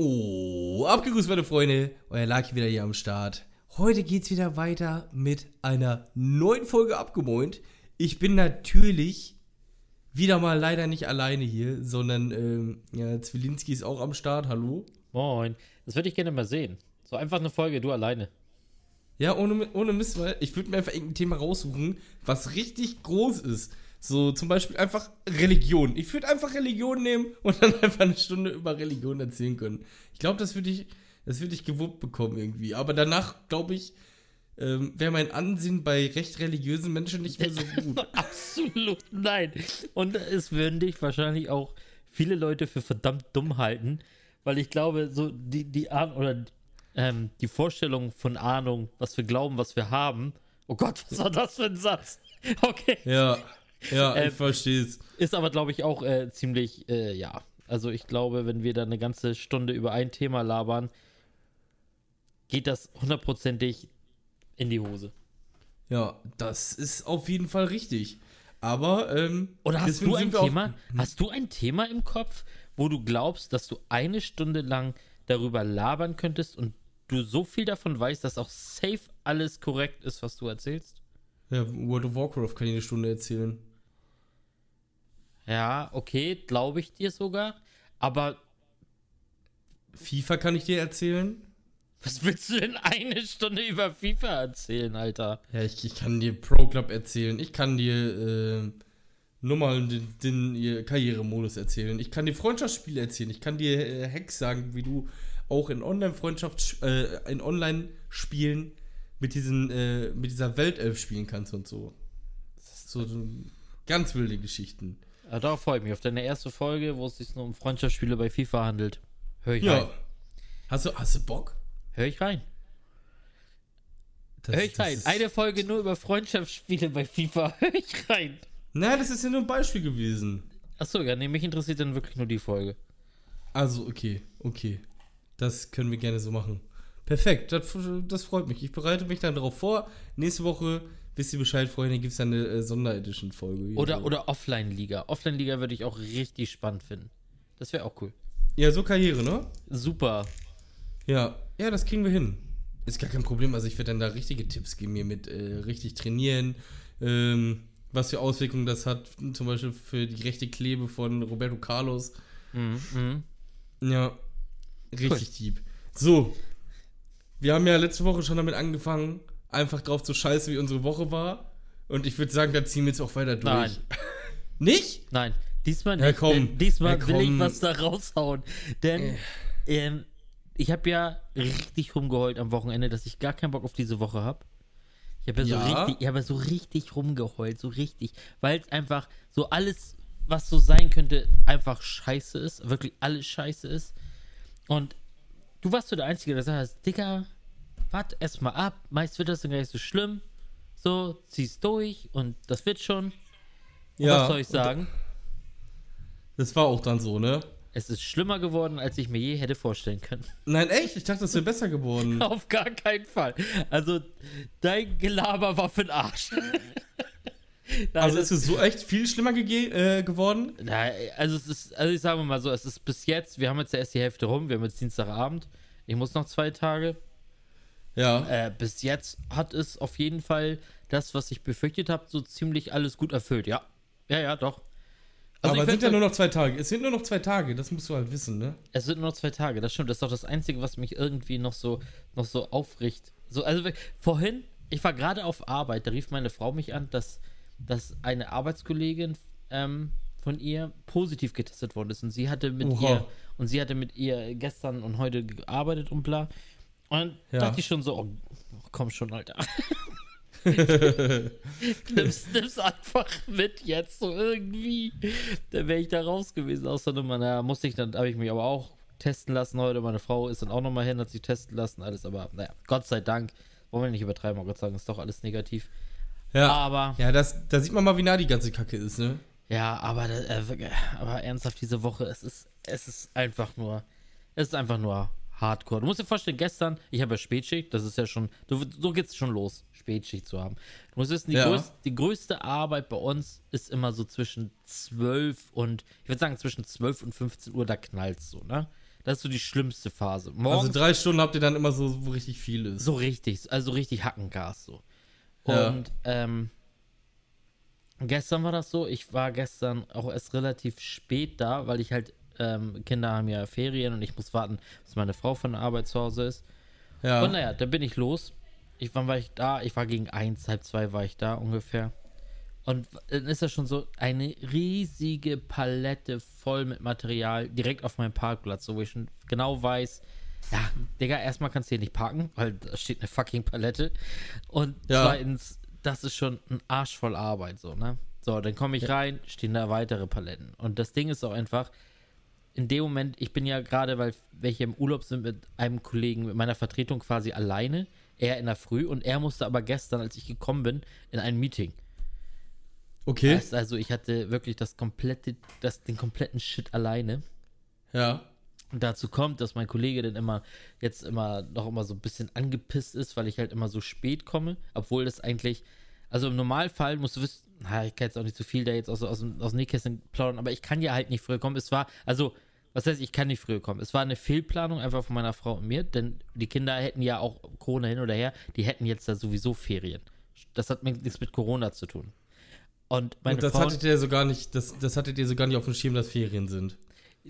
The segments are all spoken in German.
Oh, abgegrüßt, meine Freunde. Euer Lucky wieder hier am Start. Heute geht's wieder weiter mit einer neuen Folge abgemoint. Ich bin natürlich wieder mal leider nicht alleine hier, sondern ähm, ja, Zwilinski ist auch am Start. Hallo. Moin. Das würde ich gerne mal sehen. So einfach eine Folge, du alleine. Ja, ohne, ohne Mist, weil ich würde mir einfach irgendein Thema raussuchen, was richtig groß ist. So zum Beispiel einfach Religion. Ich würde einfach Religion nehmen und dann einfach eine Stunde über Religion erzählen können. Ich glaube, das würde ich, das würde ich gewuppt bekommen irgendwie. Aber danach, glaube ich, ähm, wäre mein Ansehen bei recht religiösen Menschen nicht mehr so gut. Absolut nein. Und es würden dich wahrscheinlich auch viele Leute für verdammt dumm halten, weil ich glaube, so die, die Ahnung oder ähm, die Vorstellung von Ahnung, was wir glauben, was wir haben. Oh Gott, was war das für ein Satz? Okay. Ja, ja, Ähm, ich verstehe es. Ist aber, glaube ich, auch äh, ziemlich, äh, ja. Also ich glaube, wenn wir da eine ganze Stunde über ein Thema labern, geht das hundertprozentig in die Hose. Ja, das ist auf jeden Fall richtig. Aber, ähm, Oder hast du ein Thema? Hast du ein Thema im Kopf, wo du glaubst, dass du eine Stunde lang darüber labern könntest und du so viel davon weißt, dass auch safe alles korrekt ist, was du erzählst? Ja, World of Warcraft kann ich eine Stunde erzählen. Ja, okay, glaube ich dir sogar. Aber FIFA kann ich dir erzählen. was willst du denn eine Stunde über FIFA erzählen, Alter? Ja, ich, ich kann dir Pro Club erzählen. Ich kann dir äh, nur mal den, den Karrieremodus erzählen. Ich kann dir Freundschaftsspiele erzählen. Ich kann dir äh, Hacks sagen, wie du auch in Online-Freundschaft, äh, in Online-Spielen mit diesen, äh, mit dieser Weltelf spielen kannst und so. Das ist so, so ganz wilde Geschichten. Ja, darauf freue ich mich. Auf deine erste Folge, wo es sich nur um Freundschaftsspiele bei FIFA handelt. Hör ich Ja. rein. Hast du, hast du Bock? Hör ich rein. Das- Hör ich rein. Eine Folge nur über Freundschaftsspiele bei FIFA. Hör ich rein. Nein, das ist ja nur ein Beispiel gewesen. Achso, ja, nee, mich interessiert dann wirklich nur die Folge. Also, okay, okay. Das können wir gerne so machen. Perfekt, das, das freut mich. Ich bereite mich dann darauf vor. Nächste Woche, wisst ihr Bescheid, Freunde, gibt es eine äh, Sonderedition-Folge. Oder, oder Offline-Liga. Offline-Liga würde ich auch richtig spannend finden. Das wäre auch cool. Ja, so Karriere, ne? Super. Ja, ja, das kriegen wir hin. Ist gar kein Problem. Also, ich werde dann da richtige Tipps geben, mir mit äh, richtig trainieren, ähm, was für Auswirkungen das hat, zum Beispiel für die rechte Klebe von Roberto Carlos. Mhm, mhm. Ja, richtig deep. So, wir haben ja letzte Woche schon damit angefangen, einfach drauf zu scheißen, wie unsere Woche war. Und ich würde sagen, da ziehen wir jetzt auch weiter durch. Nein. Nicht? Nein, diesmal Ja, nicht. komm. denn diesmal Ja, will ich komm. was da raushauen. Denn ähm, ich habe ja richtig rumgeheult am Wochenende, dass ich gar keinen Bock auf diese Woche habe. Ich habe ja, so Ja. richtig, ich habe ja so richtig rumgeheult, so richtig, weil es einfach so alles, was so sein könnte, einfach scheiße ist, wirklich alles scheiße ist. Und du warst so der Einzige, der sagt, Digga, wart erst mal ab, meist wird das dann gar nicht so schlimm. So, zieh's durch und das wird schon. Und was soll ich sagen? Das war auch dann so, ne? Es ist schlimmer geworden, als ich mir je hätte vorstellen können. Nein, echt? Ich dachte, das wäre besser geworden. Auf gar keinen Fall. Also, dein Gelaber war für den Arsch. Nein, Also ist es so echt viel schlimmer äh, geworden? Nein, also es ist, also ich sage mal so, es ist bis jetzt, wir haben jetzt ja erst die Hälfte rum, wir haben jetzt Dienstagabend, ich muss noch zwei Tage. Ja. Äh, bis jetzt hat es auf jeden Fall das, was ich befürchtet habe, so ziemlich alles gut erfüllt, ja. Ja, ja, doch. Also Aber es sind ja nur noch zwei Tage. Es sind nur noch zwei Tage, das musst du halt wissen, ne? Es sind nur noch zwei Tage, das stimmt. Das ist doch das Einzige, was mich irgendwie noch so, noch so aufricht. So, also vorhin, ich war gerade auf Arbeit, da rief meine Frau mich an, dass, dass eine Arbeitskollegin ähm, von ihr positiv getestet worden ist. Und sie hatte mit Oha. ihr und sie hatte mit ihr gestern und heute gearbeitet und bla. Und Ja. dachte ich schon so, oh, komm schon, Alter. nimm's, nimm's einfach mit jetzt so irgendwie. Dann wäre ich da raus gewesen aus der Nummer. Na, musste ich dann, habe ich mich aber auch testen lassen heute. Meine Frau ist dann auch nochmal hin, hat sich testen lassen, alles. Aber naja, Gott sei Dank. Wollen wir nicht übertreiben, aber Gott sei Dank ist doch alles negativ. Ja. Aber, Ja, das, da sieht man mal, wie nah die ganze Kacke ist, ne? ja, aber, äh, aber ernsthaft diese Woche, es ist, es ist einfach nur, es ist einfach nur Hardcore. Du musst dir vorstellen, gestern, ich habe ja Spätschicht, das ist ja schon, so, so geht's schon los, Spätschicht zu haben. Du musst wissen, die, Ja. größ, die größte Arbeit bei uns ist immer so zwischen 12 und, ich würde sagen zwischen 12 und 15 Uhr, da knallt's so, ne? Das ist so die schlimmste Phase. Also Morgens drei Stunden habt ihr dann immer so, wo richtig viel ist. so richtig, also richtig Hackengas so. Ja. Und ähm, gestern war das so. Ich war gestern auch erst relativ spät da, weil ich halt ähm, Kinder haben ja Ferien und ich muss warten, bis meine Frau von der Arbeit zu Hause ist. Ja. Und naja, da bin ich los. Ich, wann war ich da? Ich war gegen eins, halb zwei war ich da ungefähr. Und dann ist das schon so eine riesige Palette voll mit Material direkt auf meinem Parkplatz, so wo ich schon genau weiß, ja, Digga, erstmal kannst du hier nicht parken, weil da steht eine fucking Palette. Und Ja. zweitens, das ist schon ein Arsch voll Arbeit, so, ne? So, dann komme ich rein, stehen da weitere Paletten. Und das Ding ist auch einfach, in dem Moment, ich bin ja gerade, weil welche im Urlaub sind mit einem Kollegen, mit meiner Vertretung quasi alleine, er in der Früh und er musste aber gestern, als ich gekommen bin, in ein Meeting. okay. Heißt also, ich hatte wirklich das komplette, das, den kompletten Shit alleine. Ja. Und dazu kommt, dass mein Kollege dann immer, jetzt immer, noch immer so ein bisschen angepisst ist, weil ich halt immer so spät komme, obwohl das eigentlich, also im Normalfall musst du wissen, na, ich kann jetzt auch nicht so viel da jetzt aus, aus, dem- aus dem Nähkästchen plaudern, aber ich kann ja halt nicht früher kommen. Es war, also, was heißt, ich kann nicht früher kommen? Es war eine Fehlplanung einfach von meiner Frau und mir, denn die Kinder hätten ja auch Corona hin oder her, die hätten jetzt da sowieso Ferien. Das hat nichts mit Corona zu tun. Und meine Und das Frau, hattet ihr so gar nicht, das, das hattet ihr so gar nicht auf dem Schirm, dass Ferien sind.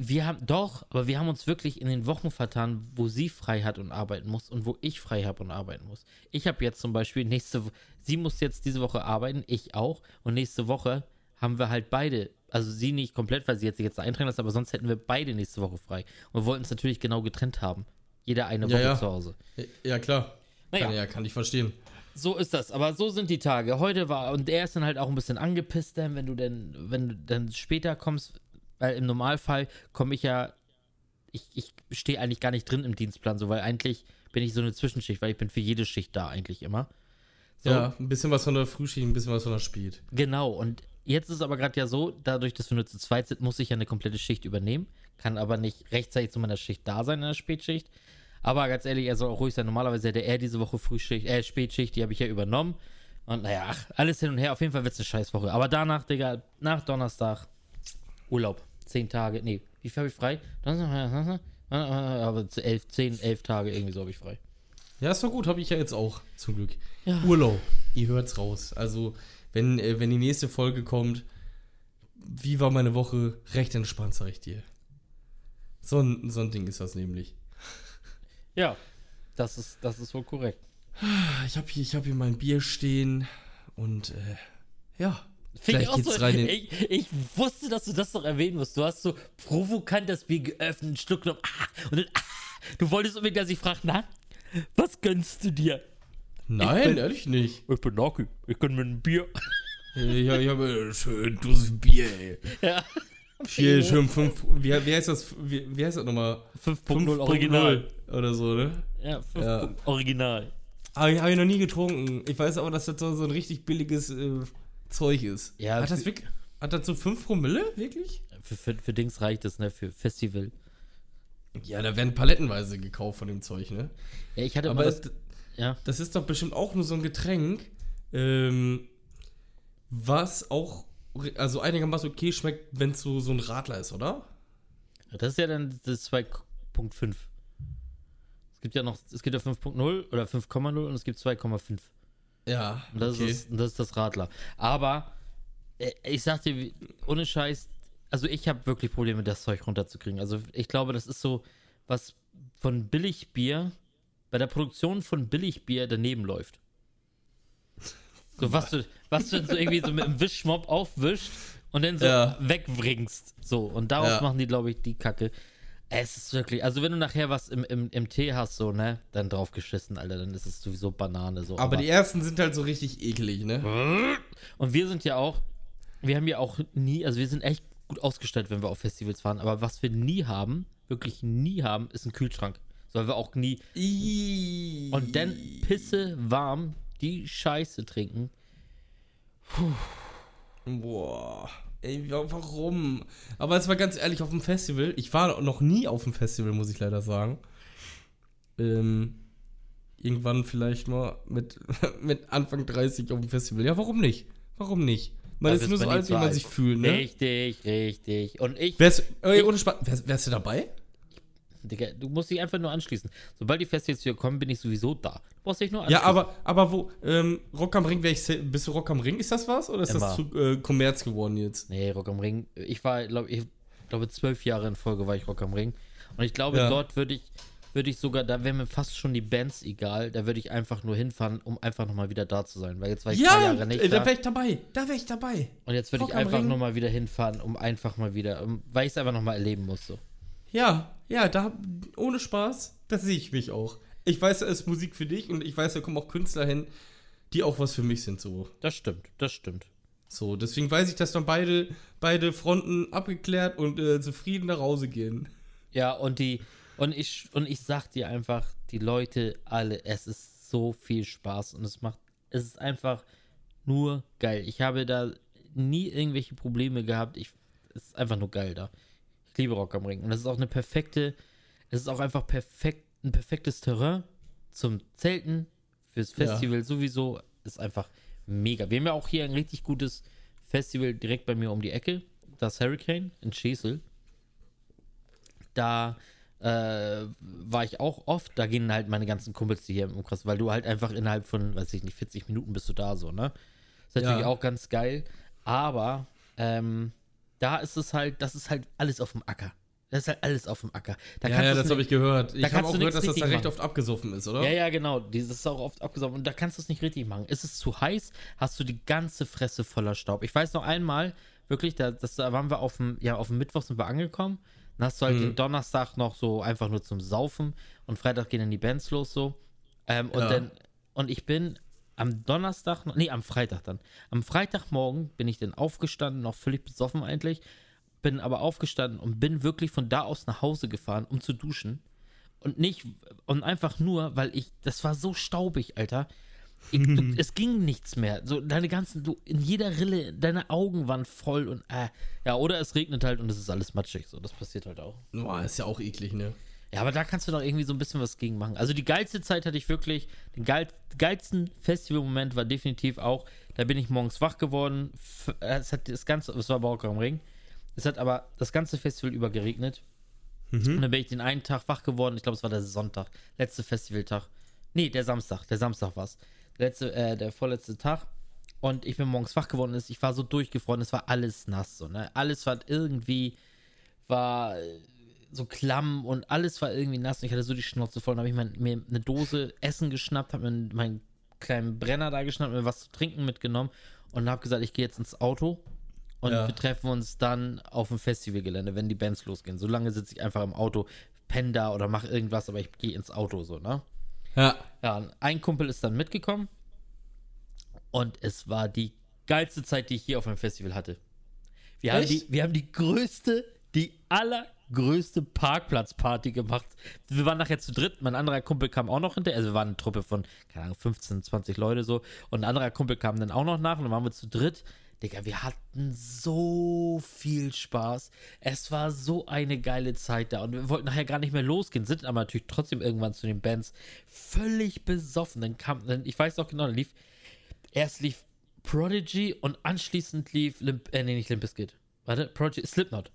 Wir haben doch, aber wir haben uns wirklich in den Wochen vertan, wo sie frei hat und arbeiten muss und wo ich frei habe und arbeiten muss. Ich habe jetzt zum Beispiel nächste, sie muss jetzt diese Woche arbeiten, ich auch. Und nächste Woche haben wir halt beide, also sie nicht komplett, weil sie jetzt sich jetzt da eintragen lässt, aber sonst hätten wir beide nächste Woche frei. Und wir wollten es natürlich genau getrennt haben. Jeder eine Ja, Woche ja. zu Hause. Ja, klar. Naja. Kann, ja, kann ich verstehen. So ist das, aber so sind die Tage. Heute war, und er ist dann halt auch ein bisschen angepisst, denn wenn du denn, wenn du dann später kommst, weil im Normalfall komme ich ja, ich, ich stehe eigentlich gar nicht drin im Dienstplan, so, weil eigentlich bin ich so eine Zwischenschicht, weil ich bin für jede Schicht da eigentlich immer. So, Ja, ein bisschen was von der Frühschicht, ein bisschen was von der Spät. Genau, und jetzt ist es aber gerade ja so, dadurch, dass wir nur zu zweit sind, muss ich ja eine komplette Schicht übernehmen, kann aber nicht rechtzeitig zu meiner Schicht da sein in der Spätschicht. Aber ganz ehrlich, er soll auch ruhig sein. Normalerweise hätte er diese Woche Frühschicht, äh, Spätschicht, die habe ich ja übernommen. Und naja, ach, alles hin und her. Auf jeden Fall wird es eine Scheißwoche. Aber danach, Digga, nach Donnerstag Urlaub. Zehn Tage, nee, wie viel habe ich frei? Aber zu elf, zehn, elf Tage irgendwie so habe ich frei. Ja, ist doch gut, habe ich ja jetzt auch, zum Glück. Ja. Urlaub, ihr hört's raus. Also, wenn, äh, wenn die nächste Folge kommt, wie war meine Woche? Recht entspannt, sag ich dir. So ein, so ein Ding ist das nämlich. Ja, das ist, das ist wohl korrekt. Ich habe hier, ich hab hier mein Bier stehen und äh, ja, Finde ich vielleicht auch geht's so, rein in. ich, ich wusste, dass du das noch erwähnen musst. Du hast so provokant das Bier geöffnet, einen Schluck genommen, ah, und dann, ah, du wolltest unbedingt, dass ich frage, na, was gönnst du dir? Nein, bin- ehrlich nicht. Ich bin Naki, ich gönn mir ein Bier. Ich, ich habe schön Dose Bier, ey. Ja, Hier schön fünf. Wie, wie heißt das? Wie, wie heißt das nochmal? 5.0 Original. Oder so, ne? Ja, 5. Ja. Original. Habe ich, hab ich noch nie getrunken. Ich weiß aber, dass das so, so ein richtig billiges äh, Zeug ist. Ja, hat das wirklich. Hat das so 5 Promille? Wirklich? Für, für, für Dings reicht es, ne, für Festival. Ja, da werden palettenweise gekauft von dem Zeug, ne? Ja, ich hatte Aber das, das, ja, das ist doch bestimmt auch nur so ein Getränk, ähm, was auch also einigermaßen okay schmeckt, wenn es so, so ein Radler ist, oder? das ist ja dann das 2.5. Es gibt ja noch, es gibt ja 5.0 oder 5,0 und es gibt 2,5. Ja. Und das, okay. ist, das ist das Radler. Aber äh, ich sag dir, ohne Scheiß, also ich habe wirklich Probleme, das Zeug runterzukriegen. Also ich glaube, das ist so, was von Billigbier, bei der Produktion von Billigbier daneben läuft. So, was du, was du so irgendwie so mit dem Wischmopp aufwischst und dann so Ja. wegbringst. So, und daraus Ja. machen die, glaube ich, die Kacke. Es ist wirklich, also wenn du nachher was im, im, im Tee hast, so, ne, dann drauf geschissen, Alter, dann ist es sowieso Banane, so. aber die ersten sind halt so richtig eklig, ne? Und wir sind ja auch, wir haben ja auch nie, also wir sind echt gut ausgestattet, wenn wir auf Festivals fahren, aber was wir nie haben, wirklich nie haben, ist ein Kühlschrank. So, weil wir auch nie und dann Pisse warm die Scheiße trinken. Boah. Ey, wa- warum? Aber es war ganz ehrlich auf dem Festival. Ich war noch nie auf dem Festival, muss ich leider sagen. Ähm, irgendwann vielleicht mal mit, mit Anfang 30 auf dem Festival. Ja, warum nicht? Warum nicht? Man Dafür ist nur so alt, wie man alt. sich fühlt, ne? Richtig, richtig. Und ich, Wärst, ey, ohne Spaß, wärst, wärst du dabei? Digga, du musst dich einfach nur anschließen. Sobald die Festivals wieder kommen, bin ich sowieso da. Du brauchst dich nur Ja, anschließen. aber, aber wo, ähm, Rock am Ring, ich, bist du Rock am Ring? Ist das was? Oder ist das Immer. zu äh, Kommerz geworden jetzt? Nee, Rock am Ring. Ich war, glaube ich, glaube zwölf Jahre in Folge war ich Rock am Ring. Und ich glaube, Ja. dort würde ich, würde ich sogar, da wären mir fast schon die Bands egal. Da würde ich einfach nur hinfahren, um einfach nochmal wieder da zu sein. Weil jetzt war ich Ja, Jahre nicht äh, da da. wäre ich dabei. Da wäre ich dabei. Und jetzt würde ich einfach nochmal wieder hinfahren, um einfach mal wieder, um, weil ich es einfach nochmal erleben muss. So. Ja, ja, da, ohne Spaß, da sehe ich mich auch. Ich weiß, da ist Musik für dich und ich weiß, da kommen auch Künstler hin, die auch was für mich sind, so. Das stimmt, das stimmt. So, deswegen weiß ich, dass dann beide, beide Fronten abgeklärt und äh, zufrieden nach Hause gehen. Ja, und die, und ich, und ich sag dir einfach, die Leute alle, es ist so viel Spaß und es macht, es ist einfach nur geil. Ich habe da nie irgendwelche Probleme gehabt. Ich, es ist einfach nur geil da. Ich liebe Rock am Ring. Und das ist auch eine perfekte, es ist auch einfach perfekt, ein perfektes Terrain zum Zelten, fürs Ja. Festival sowieso. Ist einfach mega. Wir haben ja auch hier ein richtig gutes Festival direkt bei mir um die Ecke. Das Hurricane in Schesel da äh, war ich auch oft, da gehen halt meine ganzen Kumpels die hier im Umkreis, weil du halt einfach innerhalb von, weiß ich nicht, 40 Minuten bist du da so, ne? Ist natürlich Ja. auch ganz geil, aber ähm, da ist es halt, das ist halt alles auf dem Acker. Das ist halt alles auf dem Acker. Da ja, ja, das habe ich gehört. Ich habe auch gehört, dass das da recht machen. oft abgesoffen ist, oder? Ja, ja, genau. Dieses ist auch oft abgesaugt. Und da kannst du es nicht richtig machen. Ist es zu heiß, hast du die ganze Fresse voller Staub. Ich weiß noch einmal, wirklich, da, das, da waren wir auf dem, ja, auf dem Mittwoch sind wir angekommen. Dann hast du halt Mhm. den Donnerstag noch so einfach nur zum Saufen und Freitag gehen dann die Bands los so. Ähm, und Ja. dann, und ich bin am Donnerstag, noch- nee, am Freitag dann. Am Freitagmorgen bin ich dann aufgestanden, noch völlig besoffen eigentlich, bin aber aufgestanden und bin wirklich von da aus nach Hause gefahren, um zu duschen. Und nicht, und einfach nur, weil ich, das war so staubig, Alter. Ich, du, es ging nichts mehr. So, deine ganzen, du, in jeder Rille, deine Augen waren voll und, äh, ja, oder es regnet halt und es ist alles matschig, so, das passiert halt auch. Boah, ist ja auch eklig, ne? Ja, aber da kannst du doch irgendwie so ein bisschen was gegen machen. Also die geilste Zeit hatte ich wirklich, den geil, geilsten Festivalmoment war definitiv auch, da bin ich morgens wach geworden, äh, es hat das ganze, es war Bauer am Ring, es hat aber das ganze Festival über geregnet. Und dann bin ich den einen Tag wach geworden, ich glaube, es war der Sonntag, letzte Festivaltag. Nee, der Samstag, der Samstag war es. Letzte, äh, der vorletzte Tag. Und ich bin morgens wach geworden, ist- ich war so durchgefroren, es war alles nass, so, ne? Alles war irgendwie, war äh, so klamm und alles war irgendwie nass und ich hatte so die Schnauze voll. Dann habe ich mein, mir eine Dose Essen geschnappt, habe mir meinen kleinen Brenner da geschnappt, mir was zu trinken mitgenommen und habe gesagt, ich gehe jetzt ins Auto und Ja. wir treffen uns dann auf dem Festivalgelände, wenn die Bands losgehen. Solange sitze ich einfach im Auto, penne da oder mache irgendwas, aber ich gehe ins Auto so, ne? Ja. Ja, ein Kumpel ist dann mitgekommen und es war die geilste Zeit, die ich hier auf einem Festival hatte. Wir haben, die, wir haben die größte, die allergrößte Parkplatzparty gemacht. Wir waren nachher zu dritt, mein anderer Kumpel kam auch noch hinterher, also wir waren eine Truppe von, keine Ahnung, 15, 20 Leute so und ein anderer Kumpel kam dann auch noch nach und dann waren wir zu dritt. Digga, wir hatten so viel Spaß. Es war so eine geile Zeit da. Und wir wollten nachher gar nicht mehr losgehen, sind aber natürlich trotzdem irgendwann zu den Bands völlig besoffen. Dann kam, dann, ich weiß noch genau, dann lief, erst lief Prodigy und anschließend lief, Limp, äh, nee, nicht Limp Bizkit. Warte, Prodigy, Slipknot.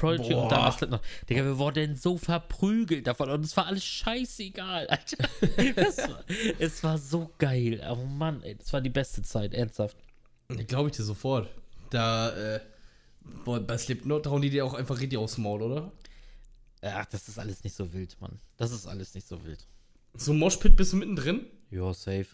Prodigy Boah. und danach Slipknot. Digga, wir wurden so verprügelt davon und es war alles scheißegal, Alter. War, es war so geil. Oh Mann, ey, das war die beste Zeit, ernsthaft. Glaube ich dir sofort. Da, äh, bei Slipknot hauen die dir auch einfach richtig aufs Maul, oder? Ach, das ist alles nicht so wild, Mann. Das ist alles nicht so wild. So Moshpit bist du mittendrin? Ja, safe.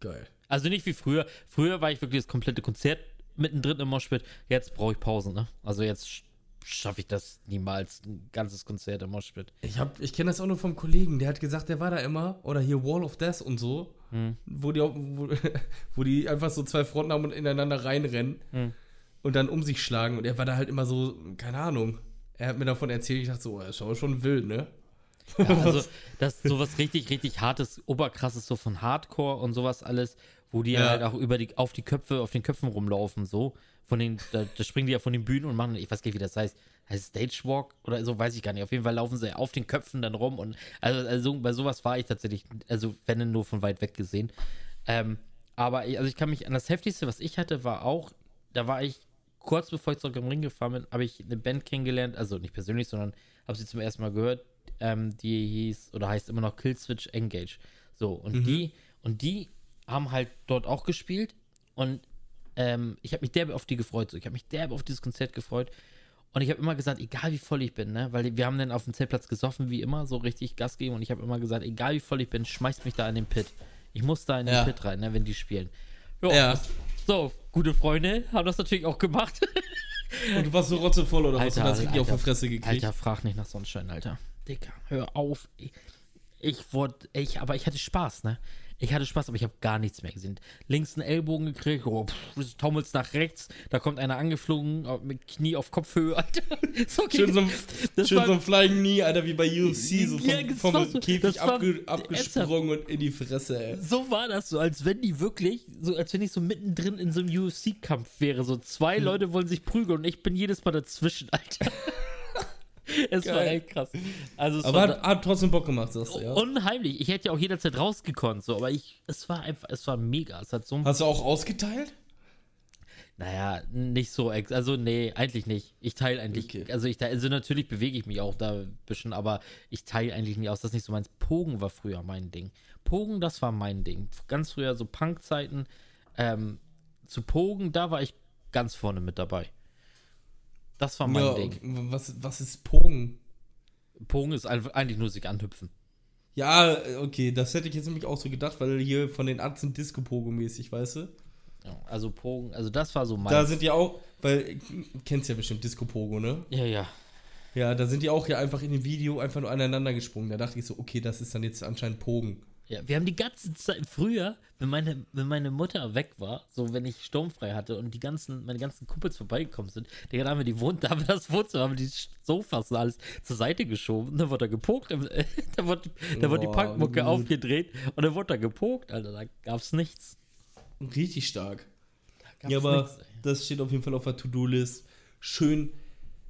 Geil. Also nicht wie früher. Früher war ich wirklich das komplette Konzert mittendrin im Moshpit. Jetzt brauche ich Pausen, ne? Also jetzt schaffe ich das niemals, ein ganzes Konzert im Moshpit. Ich, hab- ich kenne das auch nur vom Kollegen, der hat gesagt, der war da immer, oder hier Wall of Death und so, wo, die, auch- wo, wo die einfach so zwei Fronten haben und ineinander reinrennen Hm. und dann um sich schlagen. Und er war da halt immer so, keine Ahnung. Er hat mir davon erzählt, ich dachte so, das ist aber schon wild, ne? Ja, also das ist sowas richtig, richtig hartes, oberkrasses, so von Hardcore und sowas alles, wo die Ja. halt auch über die, auf die Köpfe, auf den Köpfen rumlaufen, so. Von den, da, da springen die ja von den Bühnen und machen, ich weiß gar nicht, wie das heißt. Heißt es Stage Walk oder so, weiß ich gar nicht. Auf jeden Fall laufen sie auf den Köpfen dann rum und also, also bei sowas war ich tatsächlich, also wenn denn nur von weit weg gesehen. Ähm, aber ich, also ich kann mich an das Heftigste, was ich hatte, war auch, da war ich kurz bevor ich zurück im Ring gefahren bin, habe ich eine Band kennengelernt, also nicht persönlich, sondern habe sie zum ersten Mal gehört. ähm, die hieß oder heißt immer noch Killswitch Engage. So, und die, und die haben halt dort auch gespielt und ähm, ich habe mich derbe auf die gefreut. So. Ich habe mich derbe auf dieses Konzert gefreut. Und ich habe immer gesagt, egal wie voll ich bin, ne, weil wir haben dann auf dem Zeltplatz gesoffen, wie immer, so richtig Gas geben. Und ich habe immer gesagt, egal wie voll ich bin, schmeißt mich da in den Pit. Ich muss da in den Ja. Pit rein, ne, wenn die spielen. Jo, Ja. das- So, gute Freunde haben das natürlich auch gemacht. Und du warst so rotzevoll oder was? Alter, hast richtig auf die Fresse gekriegt. Alter, frag nicht nach Sonnenschein, Alter. Dicker, hör auf. Ich, ich wurde, ich, aber ich hatte Spaß, ne? Ich hatte Spaß, aber ich habe gar nichts mehr gesehen. Links einen Ellbogen gekriegt, oh, pff, taumels nach rechts, da kommt einer angeflogen, äh, mit Knie auf Kopfhöhe, Alter. So ging- Schön so, ein- Das schön war- so ein Flying Knee, Alter, wie bei UFC, so vom, Ja, vom so- Käfig abge, abgesprungen und in die Fresse, ey. so war das so, als wenn die wirklich, so als wenn ich so mittendrin in so einem UFC-Kampf wäre. So zwei Hm. Leute wollen sich prügeln und ich bin jedes Mal dazwischen, Alter. es war Geil. echt krass. Also es Aber war hat, hat trotzdem Bock gemacht, sagst du, ja. unheimlich. Ich hätte ja auch jederzeit rausgekonnt, so, aber ich, es war einfach, es war mega. Es hat so Hast du auch ausgeteilt? naja, nicht so, ex also nee, eigentlich nicht. Ich teile eigentlich, Okay. also ich teile, also natürlich bewege ich mich auch da ein bisschen, aber ich teile eigentlich nicht aus. Das ist nicht so meins. Pogen war früher mein Ding. Pogen, das war mein Ding. Ganz früher so Punk-Zeiten. Ähm, zu Pogen, da war ich ganz vorne mit dabei. Das war mein ja, Ding. okay. was, was ist Pogen? Pogen ist eigentlich nur sich anhüpfen. Ja, okay, das hätte ich jetzt nämlich auch so gedacht, weil hier von den Atzen Disco-Pogo-mäßig, weißt du? Ja, also Pogen, also das war so mein. Da sind die auch, weil, du kennst ja bestimmt Disco-Pogo, ne? ja, ja. Ja, da sind die auch ja einfach in dem Video einfach nur aneinander gesprungen. Da dachte ich so, okay, das ist dann jetzt anscheinend Pogen. Ja, wir haben die ganze Zeit früher, wenn meine, wenn meine Mutter weg war, so wenn ich sturmfrei hatte und die ganzen, meine ganzen Kumpels vorbeigekommen sind, Digga, da haben wir die Wohn da haben wir das Wohnzimmer, haben wir die Sofas und alles zur Seite geschoben, da wurde da gepokt, da wurde, da wurde die Punkmucke gut. aufgedreht und dann wurde da gepokt, Alter, da gab's nichts. Richtig stark. Da ja, aber nichts, das steht auf jeden Fall auf der To-Do-List. Schön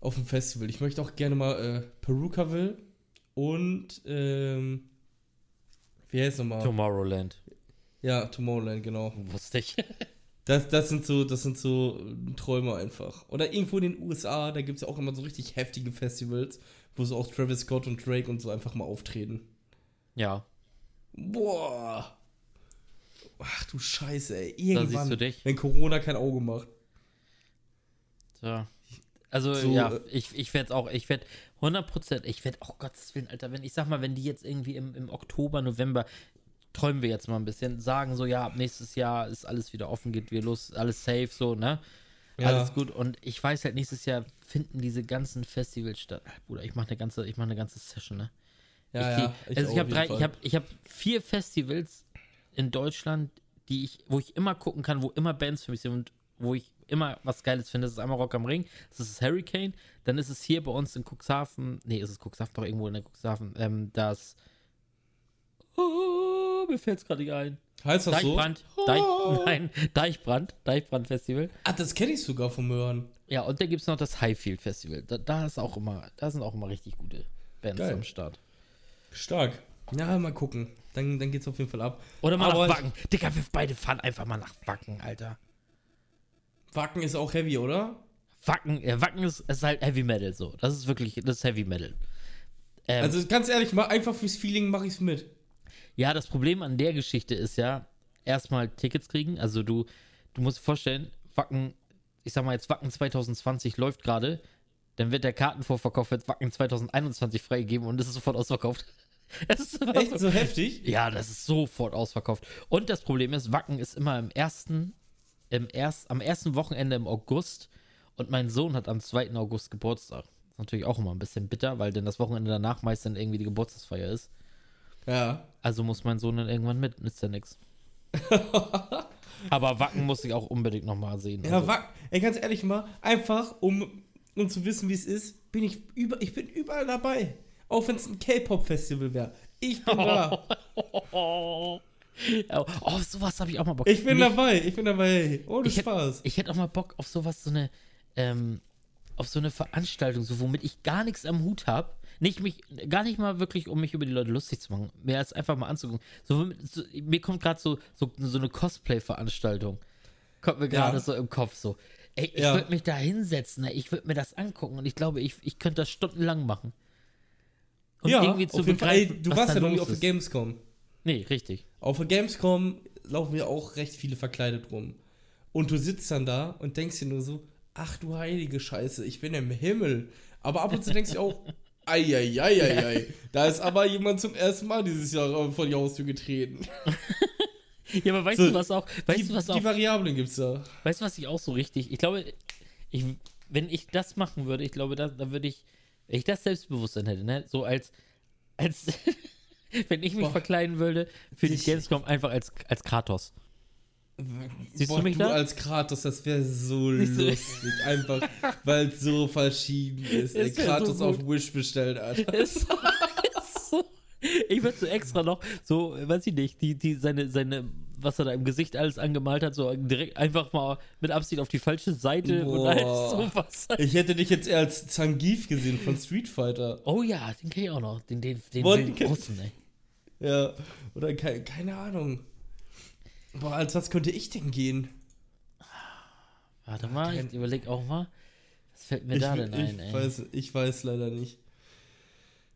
auf dem Festival. Ich möchte auch gerne mal äh, Perukaville und, ähm, wie heißt nochmal? Tomorrowland. Ja, Tomorrowland, genau. Wusste ich. Das, das sind so, das sind so Träume einfach. Oder irgendwo in den USA, da gibt es ja auch immer so richtig heftige Festivals, wo so auch Travis Scott und Drake und so einfach mal auftreten. ja. Boah. Ach du Scheiße, ey. Da Irgendwann, siehst du dich. wenn Corona kein Auge macht. So. Also, So, ja, äh, ich, ich werde auch, ich werde 100%, ich werde, oh Gottes Willen, Alter, wenn ich sag mal, wenn die jetzt irgendwie im, im Oktober, November, träumen wir jetzt mal ein bisschen, sagen so, ja, ab nächstes Jahr ist alles wieder offen, geht wieder los, alles safe, so, ne? Ja. Alles gut. Und ich weiß halt, nächstes Jahr finden diese ganzen Festivals statt. Ach, Bruder, ich mache eine ganze, ich mache eine ganze Session, ne? Ja, ich, ja. also auch ich habe drei, Fall. ich habe, ich habe vier Festivals in Deutschland, die ich, wo ich immer gucken kann, wo immer Bands für mich sind und wo ich immer was Geiles finde. Das ist einmal Rock am Ring, das ist Hurricane, dann ist es hier bei uns in Cuxhaven, nee, ist es Cuxhaven, doch irgendwo in der Cuxhaven, ähm, das, oh, mir fällt es gerade nicht ein. Heißt das so? Deichbrand, Deich, nein, Deichbrand, Deichbrand Festival. Ah, das kenne ich sogar vom Hören. Ja, und dann gibt es noch das Highfield Festival. Da, da ist auch immer, da sind auch immer richtig gute Bands Geil. am Start. Stark. Ja, mal gucken. Dann, dann geht's auf jeden Fall ab. Oder mal Aber nach Wacken. Digga, wir beide fahren einfach mal nach Wacken, Alter. Wacken ist auch heavy, oder? Wacken, äh, Wacken ist, ist halt Heavy Metal so. Das ist wirklich, das ist Heavy Metal. Ähm, Also ganz ehrlich, mal einfach fürs Feeling mache ich's mit. ja, das Problem an der Geschichte ist ja, erstmal Tickets kriegen. Also du, du musst dir vorstellen, Wacken, ich sag mal jetzt Wacken 2020 läuft gerade, dann wird der Kartenvorverkauf für Wacken 2021 freigegeben und es ist sofort ausverkauft. Es ist Echt so heftig? Ja, das ist sofort ausverkauft. Und das Problem ist, Wacken ist immer im ersten, im erst, am ersten Wochenende im August und mein Sohn hat am 2. August Geburtstag. ist natürlich auch immer ein bisschen bitter, weil dann das Wochenende danach meist dann irgendwie die Geburtstagsfeier ist. Ja. Also muss mein Sohn dann irgendwann mit, nützt ja nix. Aber Wacken muss ich auch unbedingt nochmal sehen. Ja, Also, Wacken. Ey, ganz ehrlich mal, einfach um, um zu wissen, wie es ist, bin ich über, ich bin überall dabei. Auch wenn es ein K-Pop-Festival wäre. Ich bin da. oh, oh, sowas habe ich auch mal Bock. Ich bin Nicht- dabei. Ich bin dabei. Ohne Ich hätt- Spaß. Ich hätte auch mal Bock auf sowas, so eine, ähm, auf so eine Veranstaltung, so womit ich gar nichts am Hut habe. Nicht mich, gar nicht mal wirklich, um mich über die Leute lustig zu machen. Mehr als einfach mal anzugucken. So, so, mir kommt gerade so, so, so eine Cosplay-Veranstaltung. Kommt mir gerade Ja. so im Kopf so. Ey, ich Ja. würde mich da hinsetzen, ich würde mir das angucken und ich glaube, ich, ich könnte das stundenlang machen. Und ja, irgendwie zu auf jeden Fall. Ey, du warst ja noch nie los auf der. Gamescom. Nee, richtig. Auf der Gamescom laufen ja auch recht viele verkleidet rum. Und du sitzt dann da und denkst dir nur so, ach du heilige Scheiße, ich bin im Himmel. Aber ab und zu denkst du auch, eieieiei, da ist aber jemand zum ersten Mal dieses Jahr vor die Haustür getreten. Ja, aber weißt So, du was auch, weißt die, du was die auch, Variablen gibt's da. weißt du was ich auch so richtig, ich glaube, ich, wenn ich das machen würde, ich glaube, da, da würde ich, wenn ich das Selbstbewusstsein hätte, ne, so als, als, wenn ich mich Boah. verkleiden würde, für die Ich- Gamescom einfach als, als Kratos. Siehst du Boah, mich du da? als Kratos, das wäre so du- lustig. Einfach, weil es so verschieden ist. Ey, Kratos so auf. Wish bestellt, Alter. Ist ist so. Ich würde so extra noch, so, weiß ich nicht, die, die, seine, seine, was er da im Gesicht alles angemalt hat, so direkt einfach mal mit Absicht auf die falsche Seite und alles sowas. Ich hätte dich jetzt eher als Zangief gesehen von Street Fighter. Oh ja, den kenn ich auch noch. Den, den, den den Russen, ey. Ja, oder ke keine Ahnung. Boah, als was könnte ich denn gehen? Warte mal, kein- ich überleg auch mal. Was fällt mir ich, da denn ich, ein, ey? Weiß, ich weiß leider nicht.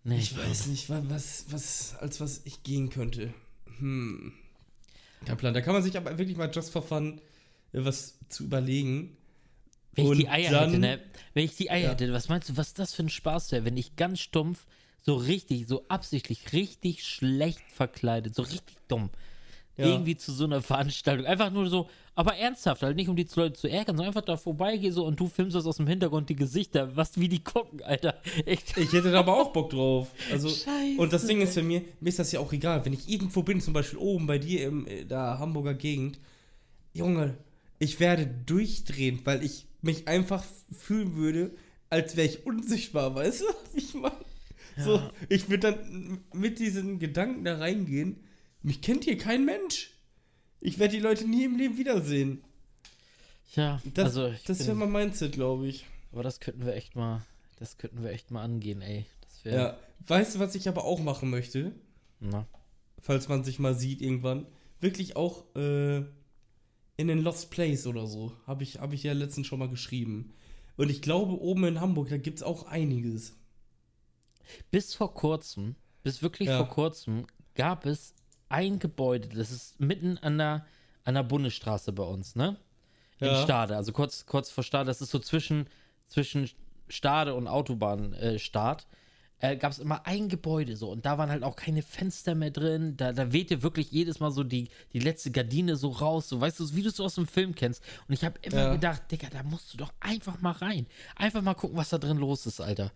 nee, Ich weiß nicht, wa- was, was, als was ich gehen könnte. Hm. Kein Plan. Da kann man sich aber wirklich mal just for fun äh, was zu überlegen. Wenn ich die Eier dann- hätte, ne? Wenn ich die Eier Ja. hätte, was meinst du, was das für ein Spaß wäre, wenn ich ganz stumpf, so richtig, so absichtlich, richtig schlecht verkleidet, so richtig dumm, Ja. irgendwie zu so einer Veranstaltung, einfach nur so, aber ernsthaft, halt nicht um die Leute zu ärgern, sondern einfach da vorbeigehe so und du filmst das aus dem Hintergrund, die Gesichter, was, wie die gucken, Alter. Echt. Ich hätte da aber auch Bock drauf. Also, Scheiße, und das Ding ist für mir, mir ist das ja auch egal. Wenn ich irgendwo bin, zum Beispiel oben bei dir im äh, da Hamburger Gegend, Junge, ich werde durchdrehen, weil ich mich einfach fühlen würde, als wäre ich unsichtbar, weißt du, wie ich meine? So, ich würde dann mit diesen Gedanken da reingehen, mich kennt hier kein Mensch. Ich werde die Leute nie im Leben wiedersehen. Ja, Das, also, das wäre mein Mindset, glaube ich. aber das könnten wir echt mal, das könnten wir echt mal angehen, ey. Das wäre, Ja. Weißt du, was ich aber auch machen möchte? na. falls man sich mal sieht irgendwann, wirklich auch äh, in den Lost Place oder so. Habe ich, hab ich ja letztens schon mal geschrieben. Und ich glaube, oben in Hamburg, da gibt es auch einiges. Bis vor kurzem, bis wirklich Ja. vor kurzem, gab es ein Gebäude, das ist mitten an der, an der Bundesstraße bei uns, ne? In Ja. Stade, also kurz, kurz vor Stade, das ist so zwischen, zwischen Stade und Autobahnstart. Äh, äh, gab es immer ein Gebäude so und da waren halt auch keine Fenster mehr drin. Da, da wehte wirklich jedes Mal so die, die letzte Gardine so raus, so weißt du, wie du es aus dem Film kennst. Und ich habe immer Ja. gedacht, Digga, da musst du doch einfach mal rein. Einfach mal gucken, was da drin los ist, Alter.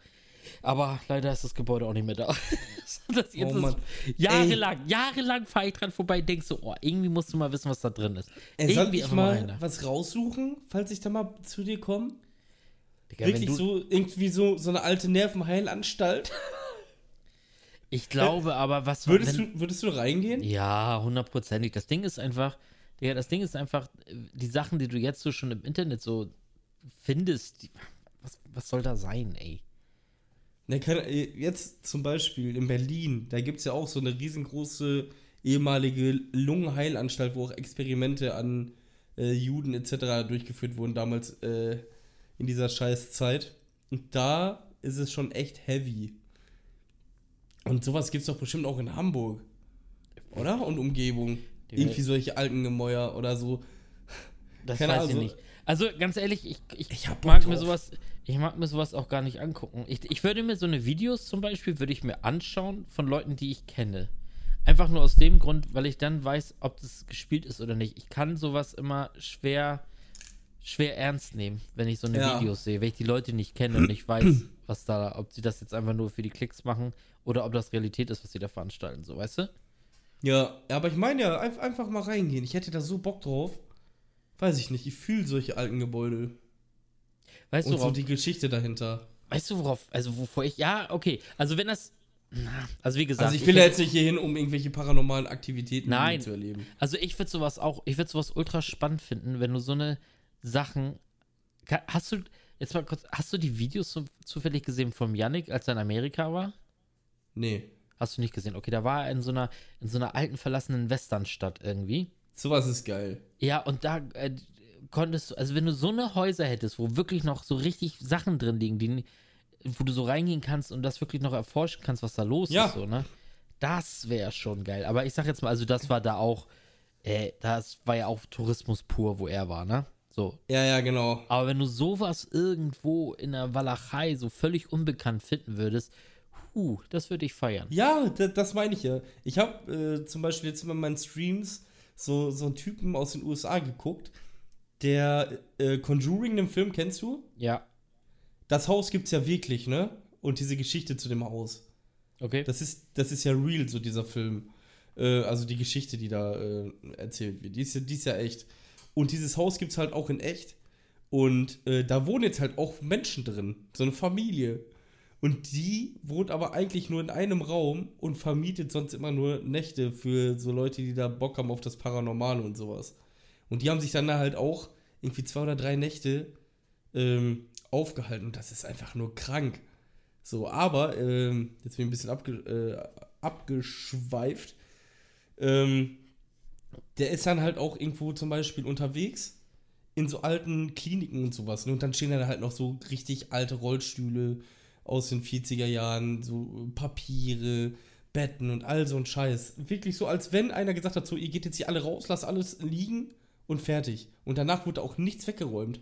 Aber leider ist das Gebäude auch nicht mehr da. das jetzt Oh Mann. ist jahrelang, jahrelang fahre ich dran vorbei, denkst so, oh, irgendwie musst du mal wissen, was da drin ist. Ey, soll irgendwie ich einfach mal rein da. was raussuchen, falls ich da mal zu dir komme? Digga, Wirklich so, irgendwie so, so eine alte Nervenheilanstalt? Ich glaube aber, was Würdest wenn, du, würdest du reingehen? Ja, hundertprozentig. Das Ding ist einfach, ja, das Ding ist einfach, die Sachen, die du jetzt so schon im Internet so findest, die, was, was soll da sein, ey? Ne, kann, äh, jetzt zum Beispiel in Berlin, da gibt es ja auch so eine riesengroße ehemalige Lungenheilanstalt, wo auch Experimente an äh, Juden etc. durchgeführt wurden, damals äh, in dieser scheiß Zeit. Und da ist es schon echt heavy. Und sowas gibt es doch bestimmt auch in Hamburg. Oder? Und Umgebung. Die Irgendwie solche alten Gemäuer oder so. Das Keine weiß Ahnung, ich nicht. Also ganz ehrlich, ich, ich, Ich mag mir sowas, ich mag mir sowas auch gar nicht angucken. Ich, ich würde mir so eine Videos zum Beispiel, würde ich mir anschauen von Leuten, die ich kenne. Einfach nur aus dem Grund, weil ich dann weiß, ob das gespielt ist oder nicht. Ich kann sowas immer schwer, schwer ernst nehmen, wenn ich so eine Ja. Videos sehe, wenn ich die Leute nicht kenne und nicht weiß, was da, ob sie das jetzt einfach nur für die Klicks machen oder ob das Realität ist, was sie da veranstalten, so, weißt du? Ja, aber ich meine ja, einf- einfach mal reingehen. Ich hätte da so Bock drauf. Weiß ich nicht, ich fühle solche alten Gebäude. Weißt du, Und so worauf, die Geschichte dahinter. weißt du, worauf, also wovor ich, ja, okay, also wenn das, na, also wie gesagt, Also ich will ja hätte- jetzt nicht hier hin, um irgendwelche paranormalen Aktivitäten Nein. zu erleben. Also ich würde sowas auch, ich würde sowas ultra spannend finden, wenn du so eine Sachen. Hast du, jetzt mal kurz, hast du die Videos so, zufällig gesehen vom Yannick, als er in Amerika war? Nee. Hast du nicht gesehen? Okay, da war er in so einer, in so einer alten verlassenen Westernstadt irgendwie. Sowas ist geil. Ja, und da äh, konntest du, also wenn du so eine Häuser hättest, wo wirklich noch so richtig Sachen drin liegen, die, wo du so reingehen kannst und das wirklich noch erforschen kannst, was da los Ja. ist, so, ne? Das wäre schon geil. Aber ich sag jetzt mal, also das war da auch, äh, das war ja auch Tourismus pur, wo er war, ne? So. Ja, ja, genau. Aber wenn du sowas irgendwo in der Walachei so völlig unbekannt finden würdest, huh, das würde ich feiern. Ja, das, das meine ich ja. Ich habe äh, zum Beispiel jetzt immer in meinen Streams so, so einen Typen aus den USA geguckt, der äh, Conjuring, den Film, kennst du? Ja. Das Haus gibt's ja wirklich, ne? Und diese Geschichte zu dem Haus. Okay. Das ist, das ist ja real, so dieser Film. Äh, also die Geschichte, die da äh, erzählt wird. Die ist, ja, die ist ja echt. Und dieses Haus gibt's halt auch in echt. Und äh, da wohnen jetzt halt auch Menschen drin. So eine Familie. Und die wohnt aber eigentlich nur in einem Raum und vermietet sonst immer nur Nächte für so Leute, die da Bock haben auf das Paranormale und sowas. Und die haben sich dann da halt auch irgendwie zwei oder drei Nächte ähm, aufgehalten. Und das ist einfach nur krank. So, aber, ähm, jetzt bin ich ein bisschen abge äh, abgeschweift. Ähm, der ist dann halt auch irgendwo zum Beispiel unterwegs in so alten Kliniken und sowas. Ne? Und dann stehen da halt noch so richtig alte Rollstühle aus den 40er Jahren, so Papiere, Betten und all so ein Scheiß. Wirklich so, als wenn einer gesagt hat, so, ihr geht jetzt hier alle raus, lasst alles liegen und fertig. Und danach wurde auch nichts weggeräumt.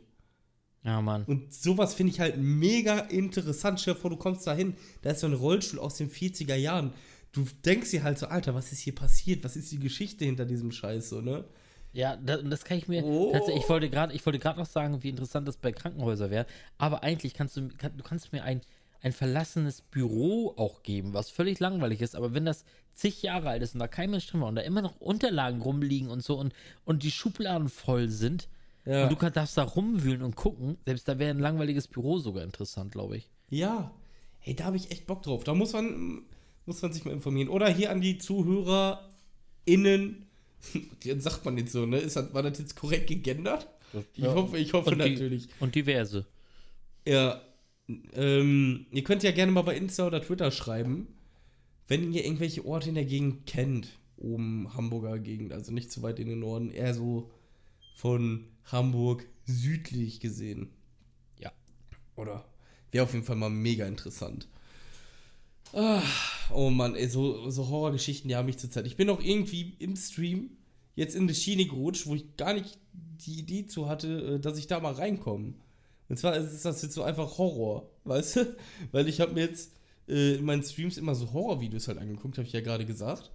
Ja, Mann. Und sowas finde ich halt mega interessant. Stell dir vor, du kommst da hin, da ist so ein Rollstuhl aus den 40er Jahren. Du denkst dir halt so, Alter, was ist hier passiert? Was ist die Geschichte hinter diesem Scheiß, so, ne? Ja, das, das kann ich mir. Oh. Tatsächlich, ich wollte gerade, ich wollte gerade noch sagen, wie interessant das bei Krankenhäusern wäre. Aber eigentlich kannst du, kann, du kannst mir ein, ein verlassenes Büro auch geben, was völlig langweilig ist. Aber wenn das zig Jahre alt ist und da kein Mensch drin war und da immer noch Unterlagen rumliegen und so und, und die Schubladen voll sind Ja. und du kann, darfst da rumwühlen und gucken, selbst da wäre ein langweiliges Büro sogar interessant, glaube ich. Ja. Hey, da habe ich echt Bock drauf. Da muss man, muss man sich mal informieren. Oder hier an die ZuhörerInnen. Sagt man jetzt so, ne? Ist das, war das jetzt korrekt gegendert? Ich Ja. hoffe, ich hoffe und die- natürlich. Und diverse. Ja. Ähm, ihr könnt ja gerne mal bei Insta oder Twitter schreiben, wenn ihr irgendwelche Orte in der Gegend kennt. Oben Hamburger Gegend, also nicht zu weit in den Norden, eher so von Hamburg südlich gesehen. Ja. Oder? Wäre auf jeden Fall mal mega interessant. Ah, oh Mann, ey, so, so Horrorgeschichten, die haben mich zurzeit. Ich bin auch irgendwie im Stream jetzt in die Schiene gerutscht, wo ich gar nicht die Idee zu hatte, äh, dass ich da mal reinkomme. Und zwar ist das jetzt so einfach Horror, weißt du? Weil ich habe mir jetzt äh, in meinen Streams immer so Horrorvideos halt angeguckt, habe ich ja gerade gesagt.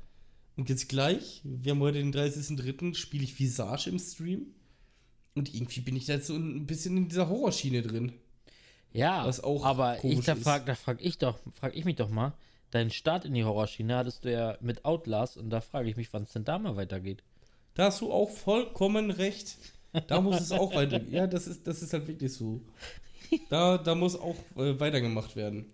Und jetzt gleich, wir haben heute den 30.03., spiele ich Visage im Stream. Und irgendwie bin ich da jetzt so ein bisschen in dieser Horrorschiene drin. Ja, Was auch aber ich, da ist. frag, da frag ich doch, frag ich mich doch mal, deinen Start in die Horrorschiene hattest du ja mit Outlast und da frage ich mich, wann es denn da mal weitergeht. Da hast du auch vollkommen recht. Da muss es auch weiter. Ja, das ist, das ist halt wirklich so. Da, da muss auch äh, weitergemacht werden.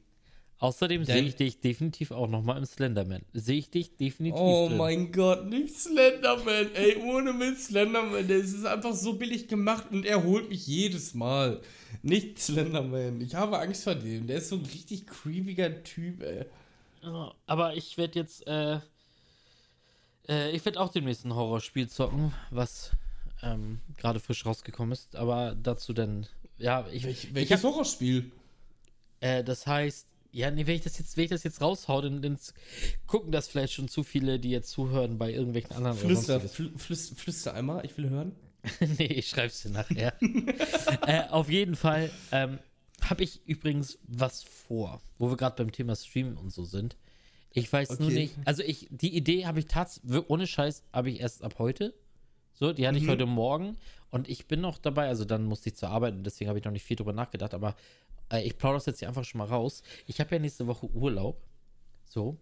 Außerdem sehe ich dich definitiv auch noch mal im Slenderman. Sehe ich dich definitiv Oh drin. mein Gott, nicht Slenderman. Ey, ohne mit Slenderman. Der ist einfach so billig gemacht und er holt mich jedes Mal. Nicht Slenderman. Ich habe Angst vor dem. Der ist so ein richtig creepiger Typ, ey. Oh, aber ich werde jetzt, äh, äh, ich werde auch demnächst ein Horrorspiel zocken, was ähm, gerade frisch rausgekommen ist. Aber dazu dann, ja, ich, Welch, welches Horrorspiel? äh, das heißt, ja, nee, wenn ich das jetzt, wenn ich das jetzt raushau, dann, dann gucken das vielleicht schon zu viele, die jetzt zuhören bei irgendwelchen anderen Flüster, fl flüster, flüster einmal, ich will hören. nee, ich schreib's dir nachher. äh, auf jeden Fall ähm, habe ich übrigens was vor, wo wir gerade beim Thema Streamen und so sind. Ich weiß nur Okay. nicht, also ich, die Idee habe ich tatsächlich, ohne Scheiß, habe ich erst ab heute. So, die hatte ich Mhm. heute Morgen und ich bin noch dabei, also dann musste ich zur Arbeit und deswegen habe ich noch nicht viel drüber nachgedacht, aber äh, ich plaudere das jetzt hier einfach schon mal raus. Ich habe ja nächste Woche Urlaub. So.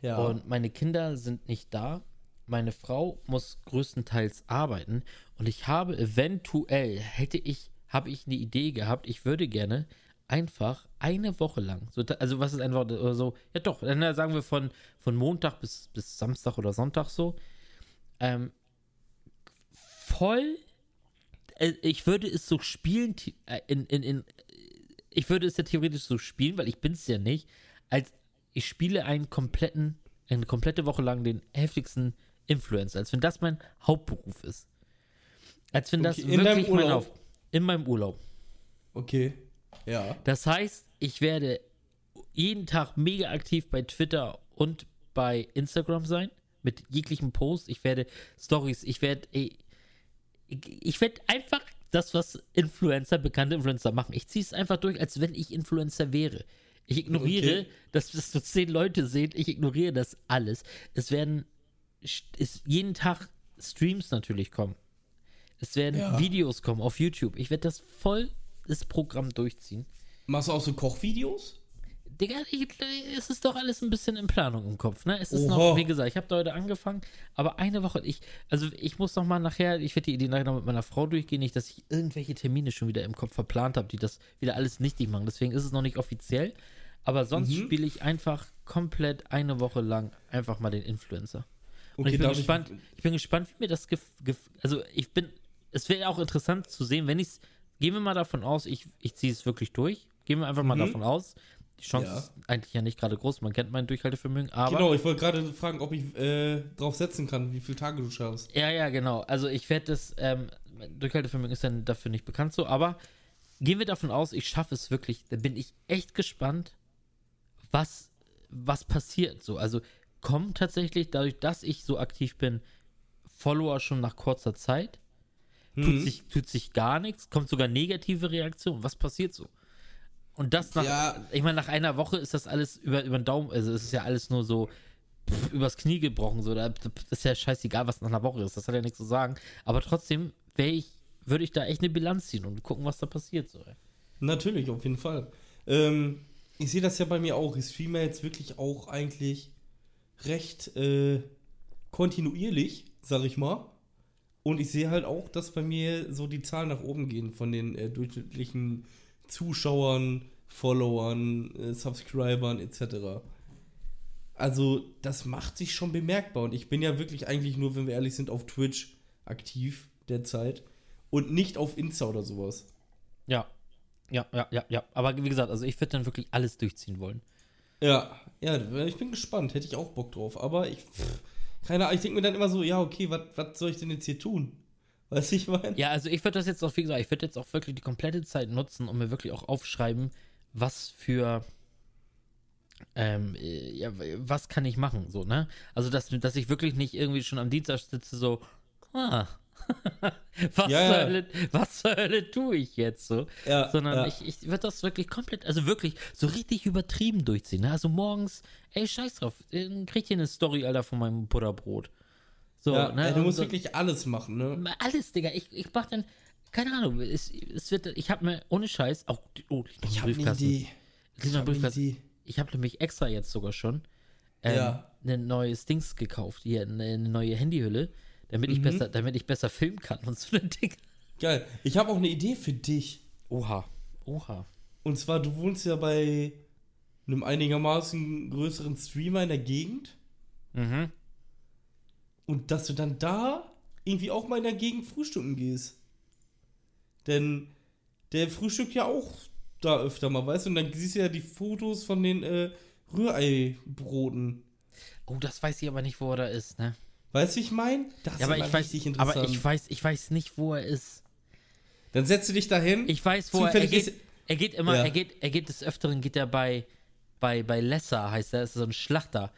Ja. Und meine Kinder sind nicht da. Meine Frau muss größtenteils arbeiten. Und ich habe eventuell, hätte ich, habe ich eine Idee gehabt, ich würde gerne einfach eine Woche lang, so, also was ist eine Woche, oder so, ja doch, dann sagen wir von, von Montag bis, bis Samstag oder Sonntag so, ähm, voll, äh, ich würde es so spielen, äh, in, in, in, ich würde es ja theoretisch so spielen, weil ich bin es ja nicht, als ich spiele einen kompletten, eine komplette Woche lang den heftigsten Influencer, als wenn das mein Hauptberuf ist. Als wenn das Okay, in wirklich mein? Haupt, in meinem Urlaub. Okay. Ja. Das heißt, ich werde jeden Tag mega aktiv bei Twitter und bei Instagram sein, mit jeglichen Posts. Ich werde Stories, ich werde, ich, ich werde einfach das, was Influencer, bekannte Influencer machen. Ich ziehe es einfach durch, als wenn ich Influencer wäre. Ich ignoriere, Okay. dass das so zehn Leute sehen. Ich ignoriere das alles. Es werden es, jeden Tag Streams natürlich kommen. Es werden Ja. Videos kommen auf YouTube. Ich werde das voll das Programm durchziehen. Machst du auch so Kochvideos? Digga, es ist doch alles ein bisschen in Planung im Kopf, ne? Es ist Oha. noch, wie gesagt, ich habe da heute angefangen, aber eine Woche, ich, also ich muss noch mal nachher, ich werde die Idee nachher noch mit meiner Frau durchgehen, nicht, dass ich irgendwelche Termine schon wieder im Kopf verplant habe, die das wieder alles nichtig machen. Deswegen ist es noch nicht offiziell, aber sonst Mhm. spiele ich einfach komplett eine Woche lang einfach mal den Influencer. Und Okay, ich bin darf ich- gespannt, ich, bin gespannt, wie mir das also ich bin, es wäre auch interessant zu sehen, wenn ich es, gehen wir mal davon aus, ich, ich ziehe es wirklich durch, gehen wir einfach mal Mhm. davon aus. Die Chance Ja. ist eigentlich ja nicht gerade groß, man kennt mein Durchhaltevermögen, aber Genau, ich wollte gerade fragen, ob ich äh, drauf setzen kann, wie viele Tage du schaffst. ja, ja, genau. Also ich werde das, ähm, mein Durchhaltevermögen ist dann dafür nicht bekannt so, aber gehen wir davon aus, ich schaffe es wirklich, dann bin ich echt gespannt, was, was passiert so. Also kommen tatsächlich, dadurch, dass ich so aktiv bin, Follower schon nach kurzer Zeit, tut, Mhm. sich, tut sich gar nichts, kommt sogar negative Reaktion. Was passiert so? Und das nach, Ja. ich meine, nach einer Woche ist das alles über, über den Daumen, also es ist ja alles nur so pff, übers Knie gebrochen, so, da das ist ja scheißegal, was nach einer Woche ist, das hat ja nichts zu sagen. Aber trotzdem wäre ich, würde ich da echt eine Bilanz ziehen und gucken, was da passiert. So. Natürlich, auf jeden Fall. Ähm, ich sehe das ja bei mir auch. Ich streame jetzt wirklich auch eigentlich recht äh, kontinuierlich, sag ich mal. Und ich sehe halt auch, dass bei mir so die Zahlen nach oben gehen von den äh, durchschnittlichen Zuschauern, Followern, äh, Subscribern etc. Also, das macht sich schon bemerkbar. Und ich bin ja wirklich eigentlich nur, wenn wir ehrlich sind, auf Twitch aktiv derzeit. Und nicht auf Insta oder sowas. Ja. Ja, ja, ja, ja. Aber wie gesagt, also ich würde dann wirklich alles durchziehen wollen. Ja, ja, ich bin gespannt. Hätte ich auch Bock drauf. Aber ich, pff, keine Ahnung, ich denke mir dann immer so, ja, okay, was soll ich denn jetzt hier tun? Weißt du, ich meine? Ja, also ich würde das jetzt auch, wie gesagt, ich würde jetzt auch wirklich die komplette Zeit nutzen und mir wirklich auch aufschreiben, was für, ähm, äh, ja, was kann ich machen, so, ne? Also, dass, dass ich wirklich nicht irgendwie schon am Dienstag sitze, so, ah, was, Ja, zur ja. Hölle, was zur Hölle tue ich jetzt so? Ja, Sondern ich, ich würde das wirklich komplett, also wirklich so richtig übertrieben durchziehen, ne? Also morgens, ey, scheiß drauf, dann krieg ich hier eine Story, Alter, von meinem Butterbrot. So, ja, ne? du musst so- wirklich alles machen, ne? alles, Digga. Ich, ich mach dann, keine Ahnung, es, es wird, ich habe mir ohne Scheiß, auch, oh, Ich eine Briefkasten. Liegt Ich. Ich habe nämlich extra jetzt sogar schon ähm, Ja. ein neues Dings gekauft, hier eine, eine neue Handyhülle, damit ich Mhm. besser, damit ich besser filmen kann und so ein Ding. Geil. Ich habe auch eine Idee für dich. Oha, oha. Und zwar, du wohnst ja bei einem einigermaßen größeren Streamer in der Gegend. Mhm. Und dass du dann da irgendwie auch mal in der Gegend frühstücken gehst. Denn der frühstückt ja auch da öfter mal, weißt du? Und dann siehst du ja die Fotos von den äh, Rühreibroten. Oh, das weiß ich aber nicht, wo er da ist, ne? Weißt du, wie ich meine? Das Ja, aber ich weiß, richtig aber ich weiß, ich weiß nicht, wo er ist. Dann setzt du dich dahin. Ich weiß, wo er, er geht. ist- Er geht immer, Ja. er geht, er geht des Öfteren, geht er bei, bei, bei Lesser, heißt er, ist so ein Schlachter.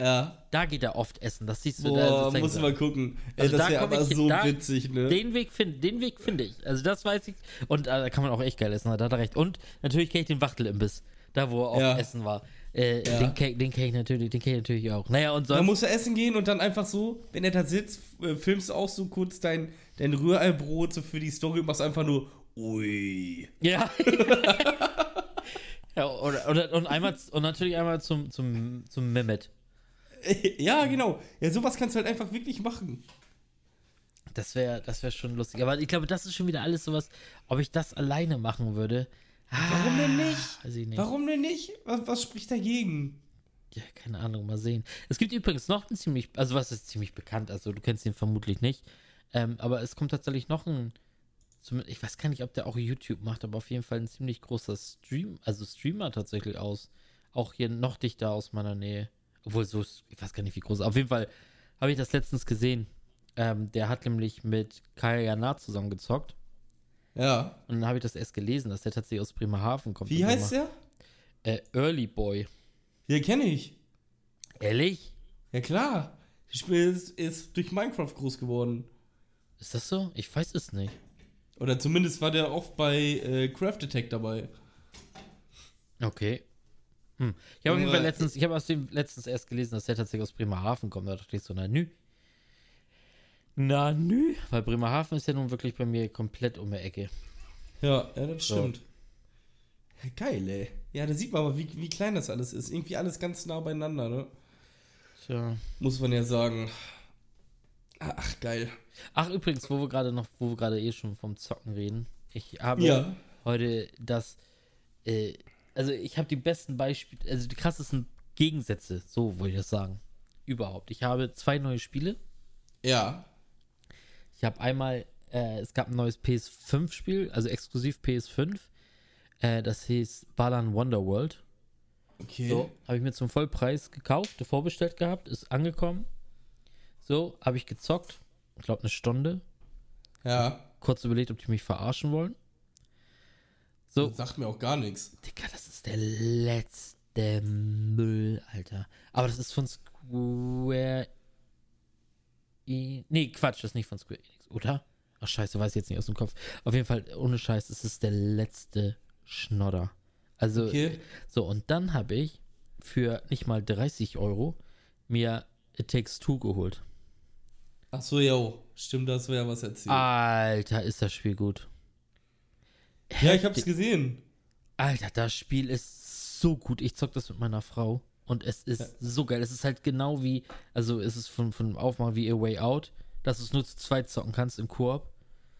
Ja. Da geht er oft essen. Das siehst du da. Boah, sozusagen muss mal gucken. Ey, Also das da wäre aber so da- witzig, ne? Den Weg finde Weg finde ich. Also das weiß ich. Und äh, da kann man auch echt geil essen, da hat er recht. Und natürlich kenne ich den Wachtel-Imbiss. Da, wo er auch Ja. essen war. Äh, Ja. Den kenne kenn ich natürlich, den kenn ich natürlich auch. Naja, und sonst. musst du essen gehen und dann einfach so, wenn er da sitzt, äh, filmst du auch so kurz dein, dein Rührei-Brot so für die Story und machst einfach nur, ui. Ja. ja oder, oder, und, einmal, und natürlich einmal zum, zum, zum Mehmet. ja, genau. Ja, sowas kannst du halt einfach wirklich machen. Das wäre das wär schon lustig. Aber ich glaube, das ist schon wieder alles sowas, ob ich das alleine machen würde. Warum denn nicht? Ah, Weiß ich nicht. Warum denn nicht? Was, was spricht dagegen? Ja, keine Ahnung, mal sehen. Es gibt übrigens noch einen ziemlich, also was ist ziemlich bekannt, also du kennst ihn vermutlich nicht. Ähm, aber es kommt tatsächlich noch ein, ich weiß gar nicht, ob der auch YouTube macht, aber auf jeden Fall ein ziemlich großer Stream, also Streamer tatsächlich aus. Auch hier noch dichter aus meiner Nähe. Obwohl so, ist- ich weiß gar nicht, wie groß. Auf jeden Fall habe ich das letztens gesehen. Ähm, der hat nämlich mit Kaya Jana zusammengezockt. Ja. Und dann habe ich das erst gelesen, dass der tatsächlich aus Bremerhaven kommt. Wie heißt der? Äh, Early Boy. Ja, kenne ich. Ehrlich? Ja, klar. Das Spiel ist, ist durch Minecraft groß geworden. Ist das so? Ich weiß es nicht. Oder zumindest war der oft bei äh, Craft Attack dabei. Okay. Hm. Ich habe auf jeden Fall Junge. letztens, ich habe aus dem letztens erst gelesen, dass der tatsächlich aus Bremerhaven kommt. Da dachte ich so, na nü. Na nü. Weil Bremerhaven ist ja nun wirklich bei mir komplett um die Ecke. Ja, ja, das So. stimmt. Ja, geil, ey. Ja, da sieht man aber, wie, wie klein das alles ist. Irgendwie alles ganz nah beieinander, ne? Tja. Muss man ja sagen. Ach, geil. Ach, übrigens, wo wir gerade noch, wo wir gerade eh schon vom Zocken reden. Ich habe Ja. heute das, äh, also ich habe die besten Beispiele, also die krassesten Gegensätze, so wollte ich das sagen, überhaupt. Ich habe zwei neue Spiele. Ja. Ich habe einmal, äh, es gab ein neues PS5-Spiel, also exklusiv PS5. Äh, das hieß Balan Wonderworld. Okay. So, habe ich mir zum Vollpreis gekauft, vorbestellt gehabt, ist angekommen. So, habe ich gezockt. Ich glaube eine Stunde. Ja. Kurz überlegt, ob die mich verarschen wollen. So, Das sagt mir auch gar nichts. Digga, das ist der letzte Müll, Alter. Aber das ist von Square. E nee, Quatsch, das ist nicht von Square Enix, oder? Ach, scheiße, weiß ich jetzt nicht aus dem Kopf. Auf jeden Fall, ohne Scheiß, es ist der letzte Schnodder. Also, Okay. so, und dann habe ich für nicht mal 30 Euro mir It Takes Two geholt. Ach so, ja. Stimmt, das wäre ja was erzählt. Alter, ist das Spiel gut. ja, ich hab's gesehen. Alter, das Spiel ist so gut. Ich zock das mit meiner Frau und es ist so geil. Es ist halt genau wie, also es ist von, von Aufmachen wie A Way Out, dass du es nur zu zweit zocken kannst im Koop.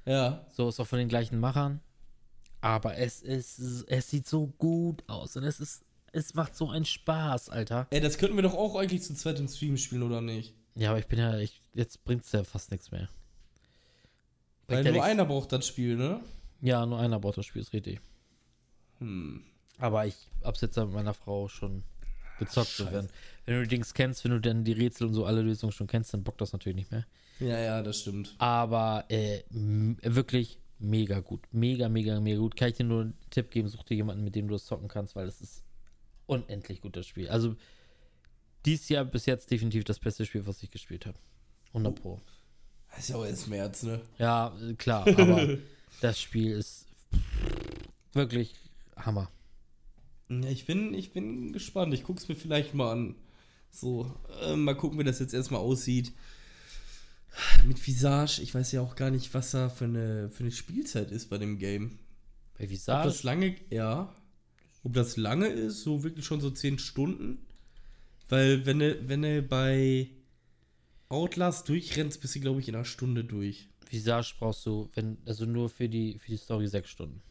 Ja. So ist auch von den gleichen Machern. Aber es ist, es sieht so gut aus und es ist, es macht so einen Spaß, Alter. Ey, das könnten wir doch auch eigentlich zu zweit im Stream spielen, oder nicht? Ja, aber ich bin ja, ich, jetzt bringt's ja fast nichts mehr. Weil Bringt ja nur nichts. einer braucht das Spiel, ne? Ja, nur einer braucht das Spiel, ist richtig. Hm. Aber ich hab's jetzt mit meiner Frau schon gezockt. So, wenn, wenn du die Dings kennst, wenn du dann die Rätsel und so alle Lösungen schon kennst, dann bockt das natürlich nicht mehr. Ja, ja, das stimmt. Aber äh, wirklich mega gut. Mega, mega, mega gut. Kann ich dir nur einen Tipp geben, such dir jemanden, mit dem du das zocken kannst, weil es ist unendlich gut, das Spiel. Also dieses Jahr bis jetzt definitiv das beste Spiel, was ich gespielt habe. 100 Pro. Das ist ja auch erst März, ne? Ja, klar, aber das Spiel ist wirklich Hammer. Ja, ich bin, ich bin gespannt. Ich guck's mir vielleicht mal an. So, äh, mal gucken, wie das jetzt erstmal aussieht. Mit Visage, ich weiß ja auch gar nicht, was da für eine, für eine Spielzeit ist bei dem Game. Bei Ob Visage, das lange, ja. Ob das lange ist, so wirklich schon so 10 Stunden. Weil, wenn du, wenn du bei Outlast durchrennst, bist du, glaube ich, in einer Stunde durch. Visage brauchst du, wenn, also nur für die, für die Story sechs Stunden.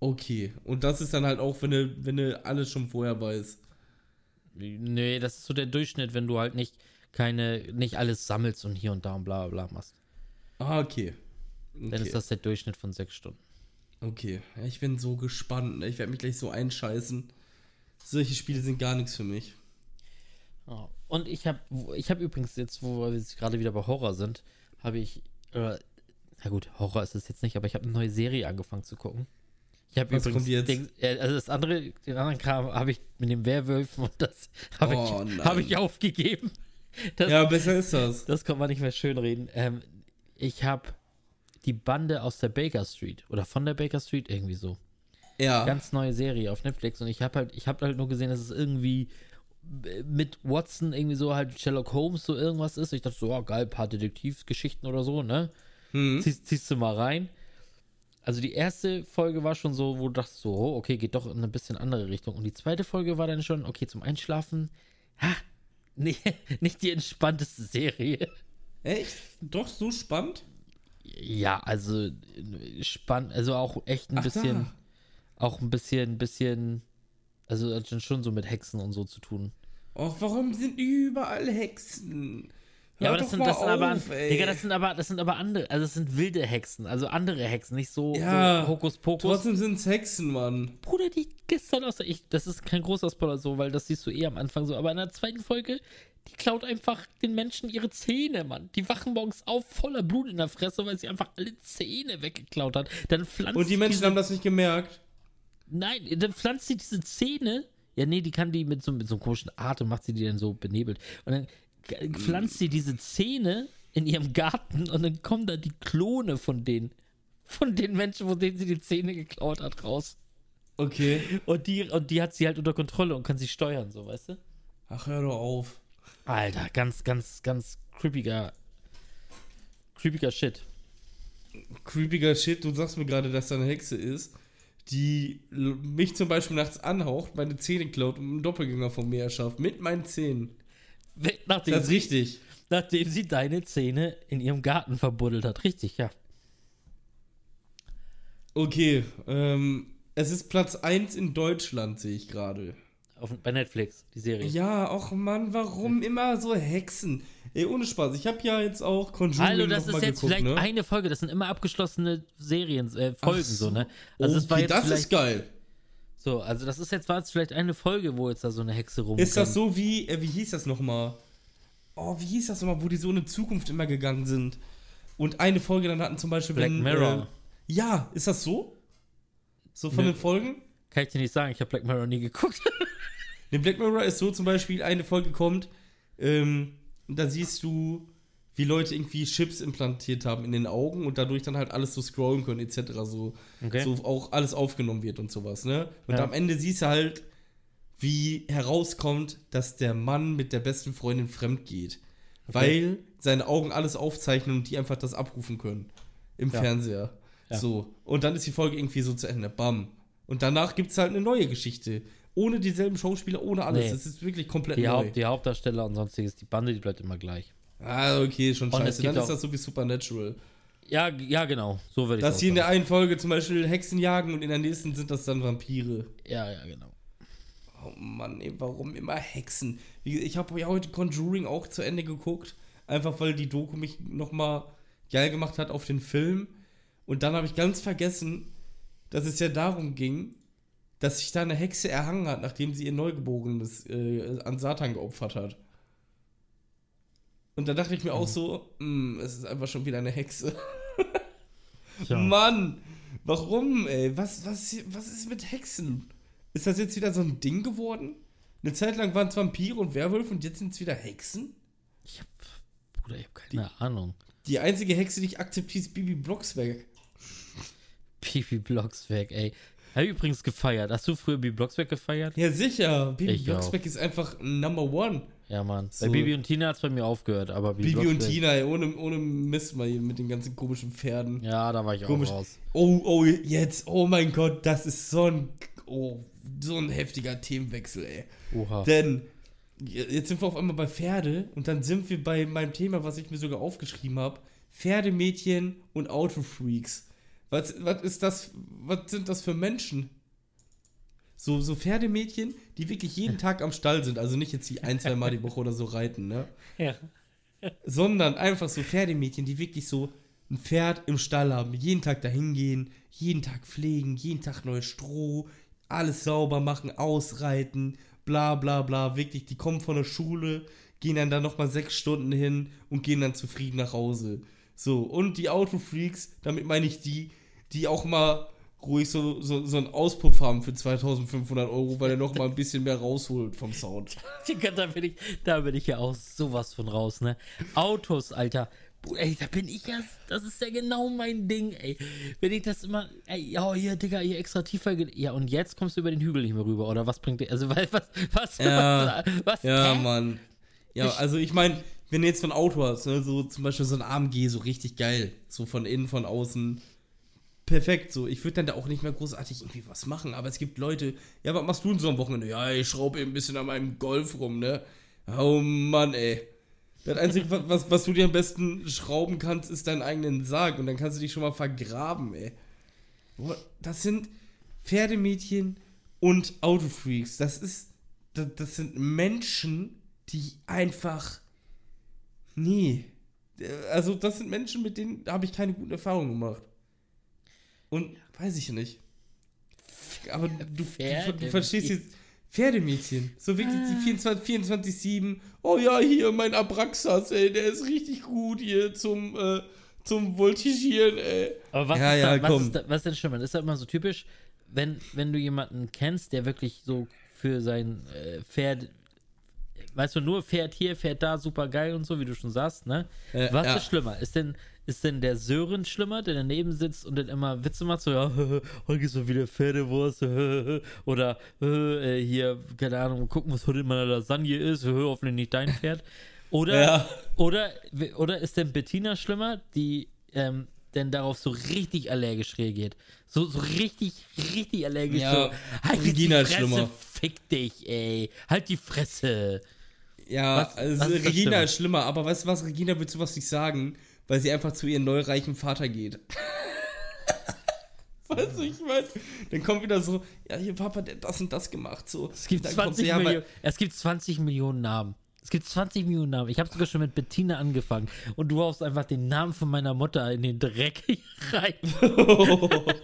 Okay. Und das ist dann halt auch, wenn du, wenn du alles schon vorher weißt. Nee, das ist so der Durchschnitt, wenn du halt nicht keine, nicht alles sammelst und hier und da und bla bla bla machst. Ah, okay. okay. Dann ist das der Durchschnitt von sechs Stunden. Okay, ich bin so gespannt. ne? Ich werde mich gleich so einscheißen. Solche Spiele sind gar nichts für mich. Ja. Und ich habe, ich habe übrigens jetzt, wo wir jetzt gerade wieder bei Horror sind, habe ich, äh, na gut, Horror ist es jetzt nicht, aber ich habe eine neue Serie angefangen zu gucken. Ich habe übrigens? Den, äh, also das andere, den anderen Kram habe ich mit den Werwölfen und das habe Oh, ich, habe ich aufgegeben. Das, Ja, besser ist das. Das kann man nicht mehr schön reden. Ähm, ich habe die Bande aus der Baker Street oder von der Baker Street irgendwie so. Ja. Ganz neue Serie auf Netflix und ich habe halt, ich habe halt nur gesehen, dass es irgendwie mit Watson irgendwie so halt Sherlock Holmes so irgendwas ist. Ich dachte so, oh, geil, paar Detektivgeschichten oder so, ne? Hm. Ziehst, ziehst du mal rein. Also die erste Folge war schon so, wo du dachtest so, oh, okay, geht doch in eine bisschen andere Richtung. Und die zweite Folge war dann schon, okay, zum Einschlafen, ha, nee, nicht die entspannteste Serie. Echt? Doch so spannend? Ja, also spannend, also auch echt ein Ach, bisschen, da. auch ein bisschen, bisschen, also hat schon- schon so mit Hexen und so zu tun. Och, warum sind überall Hexen? Ja, aber das sind, das sind aber, auf, ey. Digga, das sind aber, das sind aber andere, also das sind wilde Hexen, also andere Hexen, nicht so, Ja, so Hokuspokus. Trotzdem sind's Hexen, Mann. Bruder, die gestern aus, ich, das ist kein großer Spoiler so, weil das siehst du eh am Anfang so, aber in der zweiten Folge, Die klaut einfach den Menschen ihre Zähne, Mann. Die wachen morgens auf, voller Blut in der Fresse, weil sie einfach alle Zähne weggeklaut hat. Dann pflanzt Und die Menschen diese, haben das nicht gemerkt. Nein, dann pflanzt sie diese Zähne. Ja, nee, die kann die mit so, mit so einem komischen Atem, macht sie die dann so benebelt. Und dann pflanzt sie diese Zähne in ihrem Garten und dann kommen da die Klone von denen. Von den Menschen, von denen sie die Zähne geklaut hat, raus. Okay. Und die, und die hat sie halt unter Kontrolle und kann sie steuern, so, weißt du? Ach, hör doch auf. Alter, ganz, ganz, ganz creepiger, creepiger Shit. Creepiger Shit, du sagst mir gerade, dass da eine Hexe ist, die mich zum Beispiel nachts anhaucht, meine Zähne klaut und einen Doppelgänger von mir erschafft. Mit meinen Zähnen. Nachdem, Das ist sie, richtig. nachdem sie deine Zähne in ihrem Garten verbuddelt hat. Richtig, ja. Okay, ähm, es ist Platz 1 in Deutschland, sehe ich gerade. Auf, bei Netflix, die Serie. Ja, och Mann, warum immer so Hexen? Ey, ohne Spaß. Ich habe ja jetzt auch Conjuring Hallo, das noch ist mal jetzt geguckt, vielleicht ne? eine Folge. Das sind immer abgeschlossene Serien, äh, Folgen, Ach so, ne? Also okay, es war jetzt das ist geil. So, also das ist jetzt war jetzt vielleicht eine Folge, wo jetzt da so eine Hexe rumkommt. Ist das so wie, äh, wie hieß das nochmal? Oh, wie hieß das nochmal, wo die so in die Zukunft immer gegangen sind? Und eine Folge dann hatten zum Beispiel, Black wenn, Mirror. Äh, ja, ist das so? So von Ne. den Folgen? Kann ich dir nicht sagen, ich habe Black Mirror nie geguckt. In Black Mirror ist so zum Beispiel, eine Folge kommt, ähm, da siehst du, wie Leute irgendwie Chips implantiert haben in den Augen und dadurch dann halt alles so scrollen können, etc. So, Okay. so auch alles aufgenommen wird und sowas, ne? Und Ja. am Ende siehst du halt, wie herauskommt, dass der Mann mit der besten Freundin fremd geht. Weil seine Augen alles aufzeichnen und die einfach das abrufen können. Im Ja. Fernseher. Ja. So. Und dann ist die Folge irgendwie so zu Ende. Bam. Und danach gibt es halt eine neue Geschichte. Ohne dieselben Schauspieler, ohne alles. Nee. Es ist wirklich komplett Die, neu. Haupt, die Hauptdarsteller und sonstiges, die Bande, die bleibt immer gleich. Ah, okay, schon Und scheiße. Dann ist das so wie Supernatural. Ja, ja, genau. So würde ich Dass die in der einen Folge zum Beispiel Hexen jagen und in der nächsten sind das dann Vampire. Ja, ja, genau. Oh Mann, ey, warum immer Hexen? Ich habe ja heute Conjuring auch zu Ende geguckt, einfach weil die Doku mich nochmal geil gemacht hat auf den Film. Und dann habe ich ganz vergessen, dass es ja darum ging, dass sich da eine Hexe erhangen hat, nachdem sie ihr Neugeborenes äh, an Satan geopfert hat. Und da dachte ich mir auch so, "Hm, es ist einfach schon wieder eine Hexe. Tja. Mann, warum, ey? Was, was, was ist mit Hexen? Ist das jetzt wieder so ein Ding geworden? Eine Zeit lang waren es Vampire und Werwölfe und jetzt sind es wieder Hexen? Ich hab, Bruder, ich hab keine Ahnung. Die einzige Hexe, die ich akzeptiere, ist Bibi Blocksberg. Bibi Blocksberg, ey. Hab ich übrigens gefeiert. Hast du früher Bibi Blocksberg gefeiert? Ja, sicher. Bibi Ich Blocksberg ist einfach Number One. Ja, Mann. So. Bei Bibi und Tina hat's bei mir aufgehört, aber Bibi, Bibi und Tina, ey, ohne, ohne Mist mal hier mit den ganzen komischen Pferden. Ja, da war ich Komisch. auch raus. Oh, oh, jetzt, oh mein Gott, das ist so ein, oh, so ein heftiger Themenwechsel, ey. Oha. Denn jetzt sind wir auf einmal bei Pferde und dann sind wir bei meinem Thema, was ich mir sogar aufgeschrieben habe: Pferdemädchen und Autofreaks. Was, was ist das? Was sind das für Menschen? So, so Pferdemädchen, die wirklich jeden Tag am Stall sind, also nicht jetzt die ein, zwei Mal die Woche oder so reiten, ne? Ja. Sondern einfach so Pferdemädchen, die wirklich so ein Pferd im Stall haben, jeden Tag dahin gehen, jeden Tag pflegen, jeden Tag neues Stroh, alles sauber machen, ausreiten, bla bla bla. Wirklich, die kommen von der Schule, gehen dann da nochmal sechs Stunden hin und gehen dann zufrieden nach Hause. So, und die Autofreaks, damit meine ich die, die auch mal ruhig so, so, so einen Auspuff haben für 2500 Euro, weil er noch mal ein bisschen mehr rausholt vom Sound. Digga, da bin ich, da bin ich ja auch sowas von raus, ne? Autos, Alter. Ey, da bin ich ja, das ist ja genau mein Ding, ey. Wenn ich das immer, ey, ja, hier, Digga, hier extra tiefer, ja, und jetzt kommst du über den Hügel nicht mehr rüber, oder was bringt dir, also, was, was, was, Ja, was, was Ja, hä? Mann. Ja, also ich meine, wenn du jetzt so ein Auto hast, ne, so zum Beispiel so ein AMG, so richtig geil, so von innen, von außen, perfekt, so. Ich würde dann da auch nicht mehr großartig irgendwie was machen, aber es gibt Leute, ja, was machst du denn so am Wochenende? Ja, ich schraube eben ein bisschen an meinem Golf rum, ne? Oh Mann, ey. Das Einzige, wa- was, was du dir am besten schrauben kannst, ist deinen eigenen Sarg und dann kannst du dich schon mal vergraben, ey. Das sind Pferdemädchen und Autofreaks. Das ist, das, das sind Menschen, die einfach, nee. Also das sind Menschen, mit denen habe ich keine guten Erfahrungen gemacht. Und weiß ich nicht. Aber du, du, du, verstehst jetzt, Pferdemädchen. So wirklich die 24, 24, 7. Oh ja, hier, mein Abraxas, ey, der ist richtig gut hier zum, äh, zum Voltigieren, ey. Aber was, Ja, ist, ja, da, was, komm. ist, da, was ist denn schlimmer? Das ist ja immer so typisch, wenn, wenn du jemanden kennst, der wirklich so für sein äh, Pferd, weißt du, nur fährt hier, fährt da, super geil und so, wie du schon sagst, ne? Äh, was ja. ist schlimmer? Ist denn, ist denn der Sören schlimmer, der daneben sitzt und dann immer Witze macht, so, ja, heute gibt's mal wieder Pferdewurst, oder äh, hier, keine Ahnung, gucken, was heute in meiner Lasagne ist, hoffentlich nicht dein Pferd. Oder, Ja. oder, oder ist denn Bettina schlimmer, die ähm, denn darauf so richtig allergisch reagiert? So, so richtig, richtig allergisch. Ja, so, halt Regina die ist Fresse, schlimmer. fick dich, ey. Halt die Fresse. Ja, Was- also was Regina ist schlimmer, aber weißt du was, Regina wird sowas nicht sagen, weil sie einfach zu ihrem neureichen Vater geht. weißt du, ich meine, dann kommt wieder so, ja, hier Papa, der hat das und das gemacht, so. Es gibt, dann kommt 20 sie, ja, Millionen, es gibt 20 Millionen Namen. Es gibt 20 Millionen Namen. Ich habe sogar schon mit Bettina angefangen. Und du haust einfach den Namen von meiner Mutter in den Dreck rein.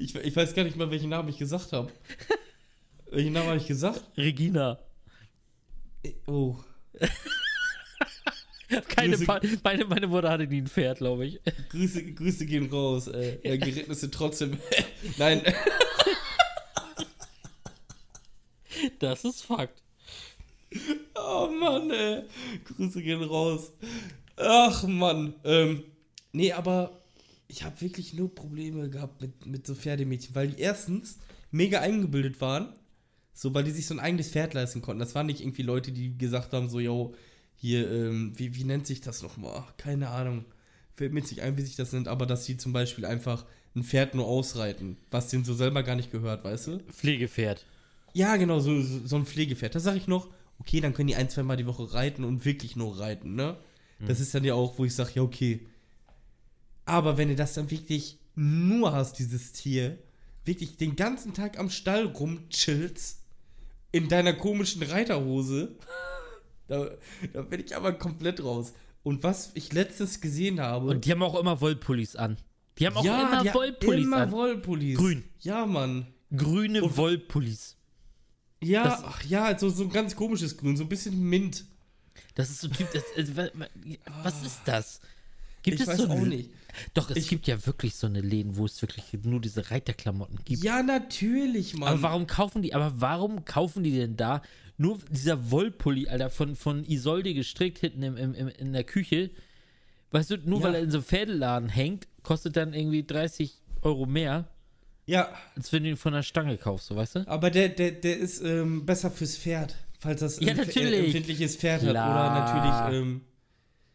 ich, ich weiß gar nicht mal, welchen Namen ich gesagt habe. welchen Namen habe ich gesagt? Regina. Oh. Keine Pa- meine, meine Mutter hatte nie ein Pferd, glaube ich. Grüße, Grüße gehen raus. Äh, ja, geritten trotzdem. Nein, Das ist Fakt. oh Mann, ey. Grüße gehen raus. Ach Mann. Ähm, nee, aber ich habe wirklich nur Probleme gehabt mit, mit so Pferdemädchen, weil die erstens mega eingebildet waren. So, weil die sich so ein eigenes Pferd leisten konnten. Das waren nicht irgendwie Leute, die gesagt haben, so, yo, hier, ähm, wie, wie nennt sich das nochmal? Keine Ahnung. Fällt mir jetzt nicht ein, wie sich das nennt, aber dass sie zum Beispiel einfach ein Pferd nur ausreiten, was denen so selber gar nicht gehört, weißt du? Pflegepferd. Ja, genau, so, so, ein Pflegepferd. Da sage ich noch, okay, dann können die ein, zwei Mal die Woche reiten und wirklich nur reiten, ne? Das ist dann ja auch, wo ich sage, ja, okay. Aber wenn du das dann wirklich nur hast, dieses Tier, wirklich den ganzen Tag am Stall rumchillst, in deiner komischen Reiterhose, da, da bin ich aber komplett raus. Und was ich letztens gesehen habe. Und die haben auch immer Wollpullis an. Die haben auch immer die Wollpullis immer an. Wollpullis. Grün. Ja, Mann. Grüne Wollpullis. Ja, Das- ach ja, so, so ein ganz komisches Grün, so ein bisschen Mint. Das ist so Typ. Das, äh, wa- wa- was ist das? Gibt Ich es weiß so auch nicht. Doch, es Ich- gibt ja wirklich so eine Läden, wo es wirklich nur diese Reiterklamotten gibt. Ja, natürlich, Mann. Aber warum kaufen die, aber warum kaufen die denn da nur dieser Wollpulli, Alter, von, von Isolde gestrickt hinten im, im, im, in der Küche? Weißt du, nur Ja. weil er in so einem Pferdeladen hängt, kostet dann irgendwie 30 Euro mehr, Ja, als wenn du ihn von der Stange kaufst, so weißt du? aber der, der, der ist ähm, besser fürs Pferd, falls das Ja, ein empfindliches Pferd Klar. hat. Oder natürlich, ähm,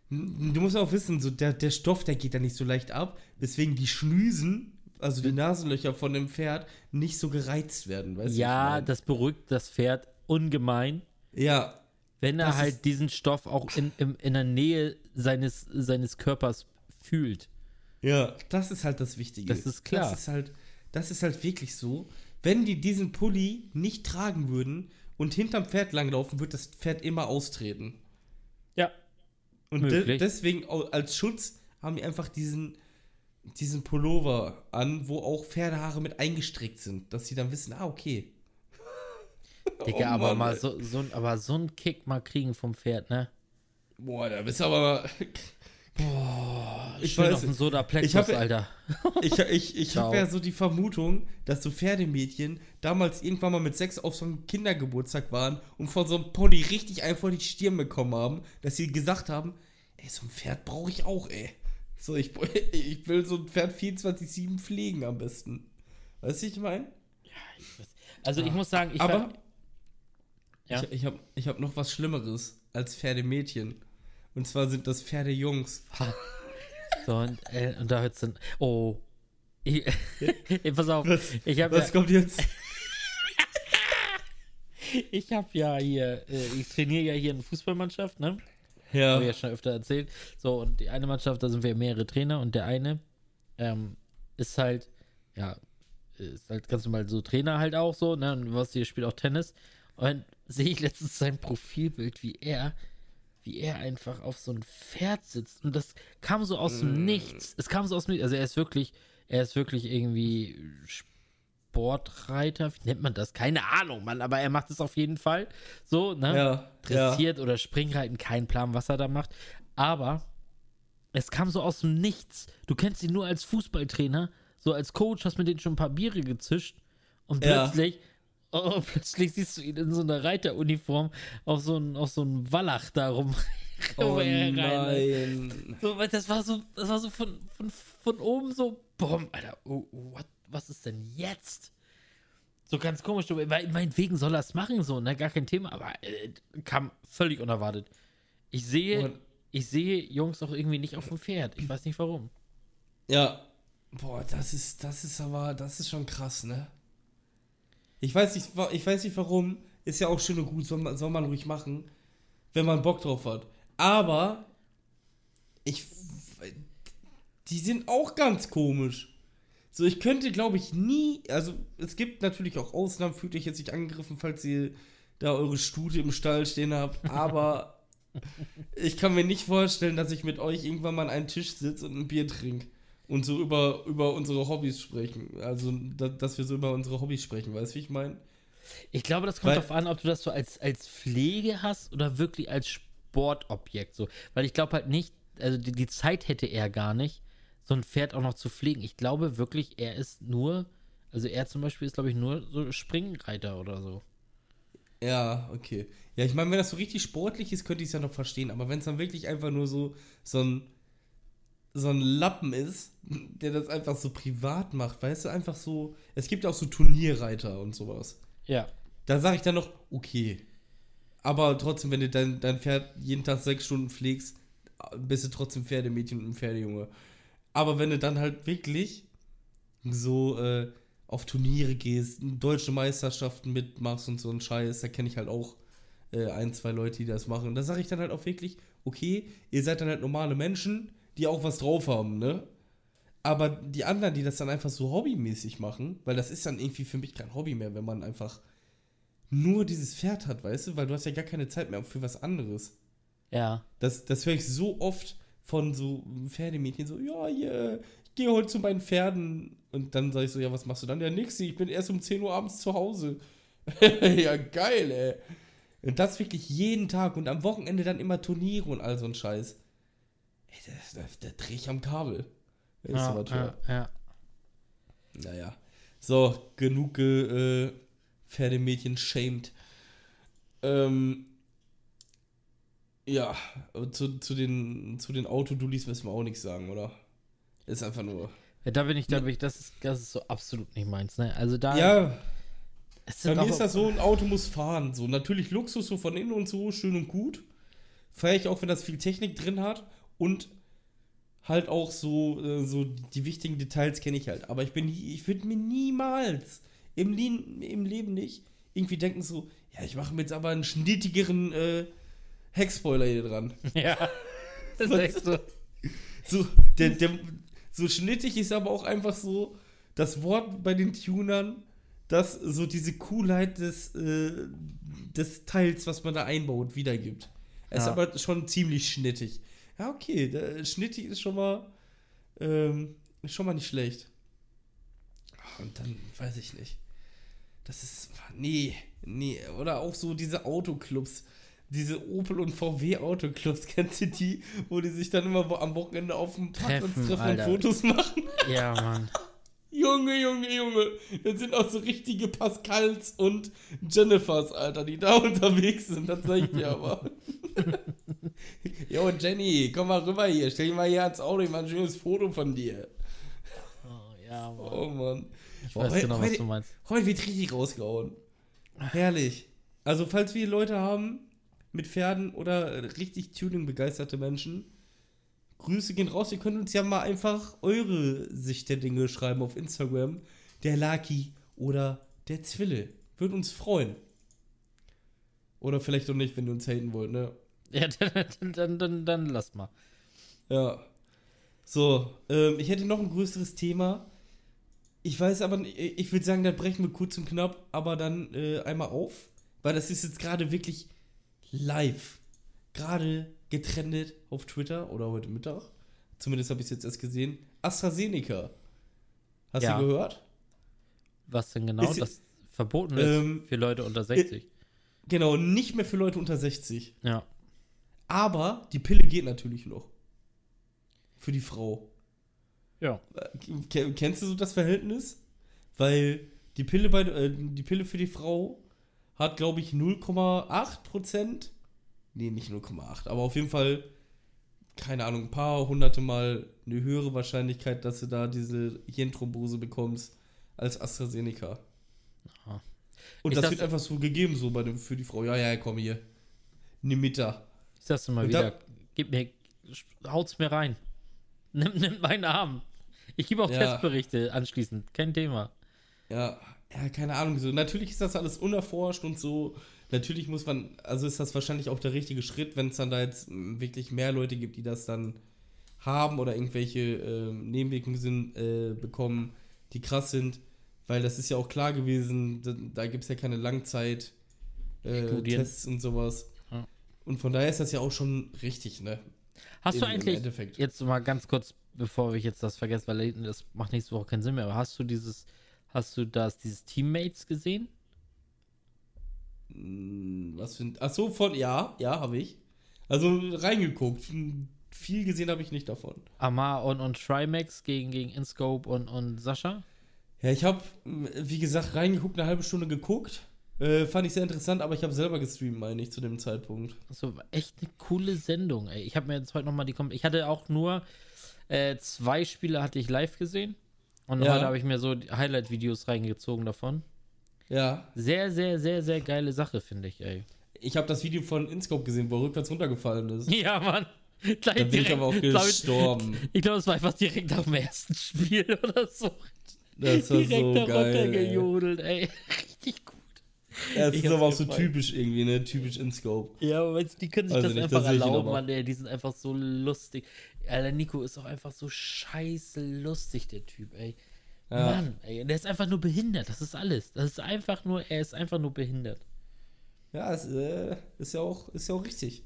du musst auch wissen, so der, der Stoff, der geht da nicht so leicht ab, weswegen die Schnüsen, also die Nasenlöcher von dem Pferd, nicht so gereizt werden, weißt du? Ja, ich mein? das beruhigt das Pferd ungemein, Ja, wenn er halt diesen Stoff auch in, im, in der Nähe seines, seines Körpers fühlt. Ja, das ist halt das Wichtige. Das ist klar. Das ist halt, das ist halt wirklich so. Wenn die diesen Pulli nicht tragen würden und hinterm Pferd langlaufen, wird das Pferd immer austreten. Ja. Und de deswegen als Schutz haben die einfach diesen, diesen Pullover an, wo auch Pferdehaare mit eingestrickt sind, dass sie dann wissen, ah, okay. Digga, Oh aber Mann, mal so, so, ein- aber so einen Kick mal kriegen vom Pferd, ne? Boah, da bist du aber. ich Schön weiß, auf den Soda ich hab- Alter. Ich, ich, ich habe ja so die Vermutung, dass so Pferdemädchen damals irgendwann mal mit sechs auf so einem Kindergeburtstag waren und von so einem Pony richtig einfach die Stirn bekommen haben, dass sie gesagt haben, ey, so ein Pferd brauche ich auch, ey. So, ich, ich will so ein Pferd 24-7 pflegen am besten. Weißt du, ich meine? Also ich muss sagen, ich war, Ja. ich, ich habe ich hab noch was Schlimmeres als Pferdemädchen. Und zwar sind das Pferdejungs. so und, äh, und da hört's dann, oh, ich, pass auf, Was, ich habe was ja, kommt jetzt? ich hab ja hier, äh, ich trainiere ja hier eine Fußballmannschaft, ne? Ja. Habe ich ja schon öfter erzählt. So, und die eine Mannschaft, da sind wir mehrere Trainer und der eine ähm, ist halt, ja, ist halt ganz normal so Trainer halt auch so, ne? Und was hier spielt auch Tennis. Und sehe ich letztens sein Profilbild, wie er, wie er einfach auf so ein Pferd sitzt. Und das kam so aus dem Nichts. Es kam so aus dem Nichts. Also er ist wirklich, er ist wirklich irgendwie, Sportreiter, wie nennt man das? Keine Ahnung, Mann, aber er macht es auf jeden Fall. So, ne? Ja, Dressiert oder Springreiten, kein Plan, was er da macht. Aber es kam so aus dem Nichts. Du kennst ihn nur als Fußballtrainer, so als Coach, hast mit denen schon ein paar Biere gezischt und Ja. plötzlich, oh, plötzlich siehst du ihn in so einer Reiteruniform auf so einen, auf so einen Wallach da rum. Oh nein. so, weil das war so, das war so von, von, von oben so, boom, Alter, oh, what, was ist denn jetzt? So ganz komisch, du, weil meinetwegen soll er es machen, so, ne, gar kein Thema, aber äh, kam völlig unerwartet. Ich sehe, Und- ich sehe Jungs auch irgendwie nicht auf dem Pferd. Ich weiß nicht warum. Ja. Boah, das ist, das ist aber, das ist schon krass, ne? Ich weiß nicht, ich weiß nicht warum. Ist ja auch schön und gut, soll man, soll man ruhig machen, wenn man Bock drauf hat. Aber ich, die sind auch ganz komisch. So, ich könnte, glaube ich, nie, also es gibt natürlich auch Ausnahmen, fühlt euch jetzt nicht angegriffen, falls ihr da eure Stute im Stall stehen habt, aber ich kann mir nicht vorstellen, dass ich mit euch irgendwann mal an einen Tisch sitze und ein Bier trinke und so über, über unsere Hobbys sprechen. Also, da, dass wir so über unsere Hobbys sprechen, weißt du, wie ich meine? Ich glaube, das kommt Weil- darauf an, ob du das so als, als Pflege hast oder wirklich als Sportobjekt. So. Weil ich glaube halt nicht, also die, die Zeit hätte er gar nicht, so ein Pferd auch noch zu pflegen. Ich glaube wirklich, er ist nur, also er zum Beispiel ist, glaube ich, nur so Springreiter oder so. Ja, okay. Ja, ich meine, wenn das so richtig sportlich ist, könnte ich es ja noch verstehen. Aber wenn es dann wirklich einfach nur so, so ein, so ein Lappen ist, der das einfach so privat macht, weißt du, einfach so. Es gibt auch so Turnierreiter und sowas. Ja. Da sage ich dann noch, okay. Aber trotzdem, wenn du dein, dein Pferd jeden Tag sechs Stunden pflegst, bist du trotzdem Pferdemädchen und ein Pferdejunge. Aber wenn du dann halt wirklich so äh, auf Turniere gehst, deutsche Meisterschaften mitmachst und so ein Scheiß, da kenne ich halt auch äh, ein, zwei Leute, die das machen. Und da sage ich dann halt auch wirklich, okay, ihr seid dann halt normale Menschen, die auch was drauf haben, ne? Aber die anderen, die das dann einfach so hobbymäßig machen, weil das ist dann irgendwie für mich kein Hobby mehr, wenn man einfach nur dieses Pferd hat, weißt du? Weil du hast ja gar keine Zeit mehr für was anderes. Ja. Das, das höre ich so oft von so Pferdemädchen, so, ja, yeah, ich gehe heute zu meinen Pferden. Und dann sage ich so, ja, was machst du dann? Ja, nix, ich bin erst um 10 Uhr abends zu Hause. ja, geil, ey. Und das wirklich jeden Tag und am Wochenende dann immer Turniere und all so ein Scheiß. Ey, da, drehe ich am Kabel. Der Ja, Installateur. ja, ja. Naja. So, genug ge, äh, Pferdemädchen shamed. Ähm, ja, aber zu, zu den, zu den Autodullis müssen wir auch nichts sagen, oder? Ist einfach nur. ja da bin ich, da bin ich, das ist, das ist so absolut nicht meins, ne? Also da. Ja, bei mir ist das so, ein Auto muss fahren. So, natürlich Luxus so von innen und so, schön und gut. Feiere ich auch, wenn das viel Technik drin hat. Und halt auch so, äh, so die wichtigen Details kenne ich halt. Aber ich bin ich würde mir niemals im, Leben- im Leben nicht irgendwie denken so, ja, ich mache mir jetzt aber einen schnittigeren äh, Heckspoiler hier dran. Ja. Das ist echt so. So, der, der, so schnittig ist aber auch einfach so das Wort bei den Tunern, das so diese Coolheit des, äh, des Teils, was man da einbaut, wiedergibt. Es ist Ja. aber schon ziemlich schnittig. Ja, okay, der, schnittig ist schon mal, ähm, schon mal nicht schlecht. Und dann weiß ich nicht. Das ist, nee, nee, oder auch so diese Autoclubs, diese Opel und VW Autoclubs, kennst du die, wo die sich dann immer am Wochenende auf dem Parkplatz Treffen, treffen und. Fotos machen? Ja, Mann. Junge, Junge, Junge, das sind auch so richtige Pascals und Jennifers, Alter, die da unterwegs sind, das sag ich dir aber. Jo, Jenny, komm mal rüber hier, stell dich mal hier ans Auto, ich mach ein schönes Foto von dir. Oh, ja, Mann. Oh Mann. Ich weiß Heu- genau, was heute- du meinst. Heute wird richtig rausgehauen. Herrlich. Also, falls wir Leute haben mit Pferden oder richtig Tuning-begeisterte Menschen, Grüße gehen raus. Ihr könnt uns ja mal einfach eure Sicht der Dinge schreiben auf Instagram. Der Laki oder der Zwille. Würde uns freuen. Oder vielleicht auch nicht, wenn ihr uns haten wollt, ne? Ja, dann, dann, dann, dann, dann lass mal. Ja. So, ähm, ich hätte noch ein größeres Thema. Ich weiß aber, ich würde sagen, da brechen wir kurz und knapp, aber dann äh, einmal auf, weil das ist jetzt gerade wirklich live. Gerade getrennt auf Twitter oder heute Mittag. Zumindest habe ich es jetzt erst gesehen. AstraZeneca. Hast Ja. du gehört? Was denn genau? Ist- das verboten ist Ähm, für Leute unter 60. Genau, nicht mehr für Leute unter 60. ja. Aber die Pille geht natürlich noch. Für die Frau. Ja. Ke- Kennst du so das Verhältnis? Weil die Pille, bei, äh, die Pille für die Frau hat, glaube ich, 0,8 Prozent. Nee, nicht 0,8, aber auf jeden Fall, keine Ahnung, ein paar hunderte Mal eine höhere Wahrscheinlichkeit, dass du da diese Hirnthrombose bekommst als AstraZeneca. Aha. Und das, das- wird einfach so gegeben, so bei dem, für die Frau. Ja, ja, komm hier. Nimm mit da. Ich sag's dir mal Und da- wieder. Gib mir, haut's mir rein. Nimm, nimm meinen Arm. Ich gebe auch Ja. Testberichte anschließend. Kein Thema. Ja, ja, keine Ahnung. So, natürlich ist das alles unerforscht und so. Natürlich muss man, also ist das wahrscheinlich auch der richtige Schritt, wenn es dann da jetzt mm, wirklich mehr Leute gibt, die das dann haben oder irgendwelche ähm, Nebenwirkungen sind, äh, bekommen, die krass sind. Weil das ist ja auch klar gewesen, da, da gibt es ja keine Langzeit äh, und sowas. Und von daher ist das ja auch schon richtig, ne? Hast du Im- im eigentlich, jetzt mal ganz kurz, bevor ich jetzt das vergesse, weil das macht nächste Woche keinen Sinn mehr, aber hast du dieses, hast du das, dieses Teammates gesehen? Mm, Was für ein. Ach so, von. Ja, ja, habe ich. Also reingeguckt. Hm, Viel gesehen habe ich nicht davon. Amar und, und Trimax gegen, gegen InScope und, und Sascha? Ja, ich habe, wie gesagt, reingeguckt, eine halbe Stunde geguckt. Äh, fand ich sehr interessant, aber ich habe selber gestreamt, meine ich, zu dem Zeitpunkt. Also echt eine coole Sendung, ey. Ich habe mir jetzt heute nochmal die Ich hatte auch nur äh, zwei Spiele hatte ich live gesehen. Und Ja. heute habe ich mir so Highlight-Videos reingezogen davon. Ja. Sehr, sehr, sehr, sehr geile Sache, finde ich, ey. Ich habe das Video von Inscope gesehen, wo er rückwärts runtergefallen ist. Ja, Mann. Gleich Da bin ich aber auch glaub ich- gestorben. Ich glaube, es war einfach direkt nach dem ersten Spiel oder so. Das war direkt so geil. Ey. runtergejodelt, ey. Richtig gut. Ja, das Ich ist aber auch so typisch irgendwie, ne? Typisch Inscope. Ja, aber weißt die können sich Also das nicht, einfach das erlauben. Mann, ey. Die sind einfach so lustig. Alter, Nico ist auch einfach so scheiße lustig, der Typ, ey. Ja. Mann, ey. Und der ist einfach nur behindert. Das ist alles. Das ist einfach nur, er ist einfach nur behindert. Ja, es, äh, ist ja auch, ist ja auch richtig.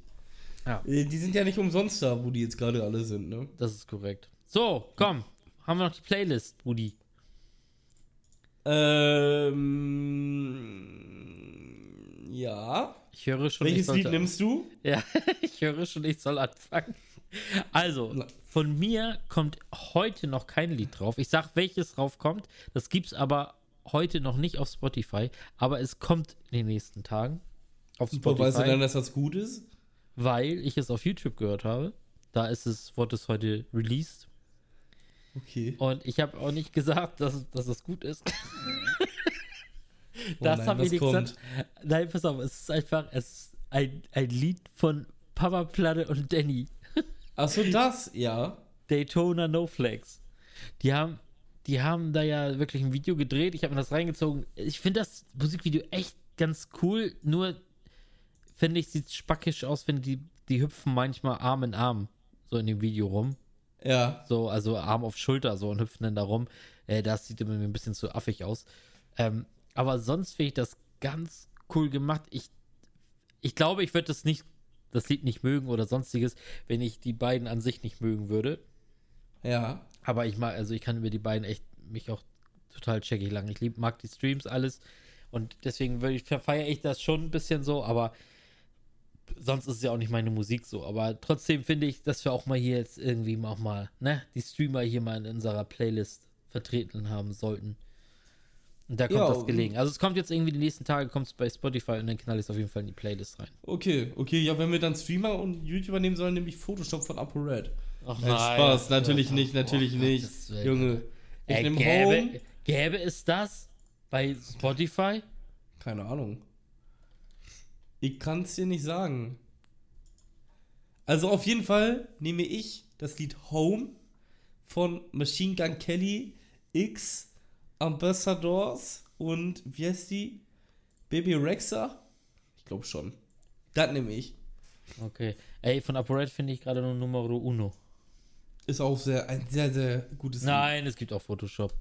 Ja. Äh, Die sind ja nicht umsonst da, wo die jetzt gerade alle sind, ne? Das ist korrekt. So, komm. Haben wir noch die Playlist, Brudi. Ähm. Ja. Ich höre schon, ich Welches Lied nimmst du? Ja, ich höre schon, ich soll anfangen. Also, von mir kommt heute noch kein Lied drauf. Ich sag, welches drauf kommt. Das gibt's aber heute noch nicht auf Spotify. Aber es kommt in den nächsten Tagen auf Super, weißt du Spotify, dann, dass das gut ist? weil ich es auf YouTube gehört habe. Da ist es, wurde es heute released. Okay. Und ich habe auch nicht gesagt, dass, dass es gut ist. Oh das nein, habe ich nicht kommt? gesagt. Nein, pass auf, es ist einfach es ist ein, ein Lied von Papa Platte und Danny. Achso, das, ja. Daytona No Flags. Die haben, die haben da ja wirklich ein Video gedreht. Ich habe mir das reingezogen. Ich finde das Musikvideo echt ganz cool. Nur finde ich, sieht spackisch aus, wenn die, die hüpfen manchmal Arm in Arm so in dem Video rum. Ja. So, also Arm auf Schulter so und hüpfen dann da rum. Äh, das sieht immer ein bisschen zu affig aus. Ähm, aber sonst finde ich das ganz cool gemacht. Ich, ich glaube, ich würde das nicht, das Lied nicht mögen oder sonstiges, wenn ich die beiden an sich nicht mögen würde. Ja. Aber ich mag, also ich kann über die beiden echt mich auch total checkig lang. Ich lieb, mag die Streams alles. Und deswegen ich, feiere ich das schon ein bisschen so, aber sonst ist es ja auch nicht meine Musik so. Aber trotzdem finde ich, dass wir auch mal hier jetzt irgendwie auch mal, ne, die Streamer hier mal in unserer Playlist vertreten haben sollten. Und da kommt Ja, das gelegen. Also es kommt jetzt irgendwie die nächsten Tage, kommt es bei Spotify und dann knall ich es auf jeden Fall in die Playlist rein. Okay, okay, ja, wenn wir dann Streamer und YouTuber nehmen sollen, nehme ich Photoshop von ApoRed. Ach Nein, Spaß, natürlich nicht, natürlich Oh, nicht. Junge, ich Äh, nehme gäbe, Home. gäbe es das bei Spotify? Keine Ahnung. Ich kann es dir nicht sagen. Also auf jeden Fall nehme ich das Lied Home von Machine Gun Kelly, X, Ambassadors und wie heißt die? Baby Rexa? Ich glaube schon. Das nehme ich. Okay. Ey, von ApoRed finde ich gerade nur Numero Uno. Ist auch sehr, ein sehr, sehr gutes Nein, es gibt auch Photoshop.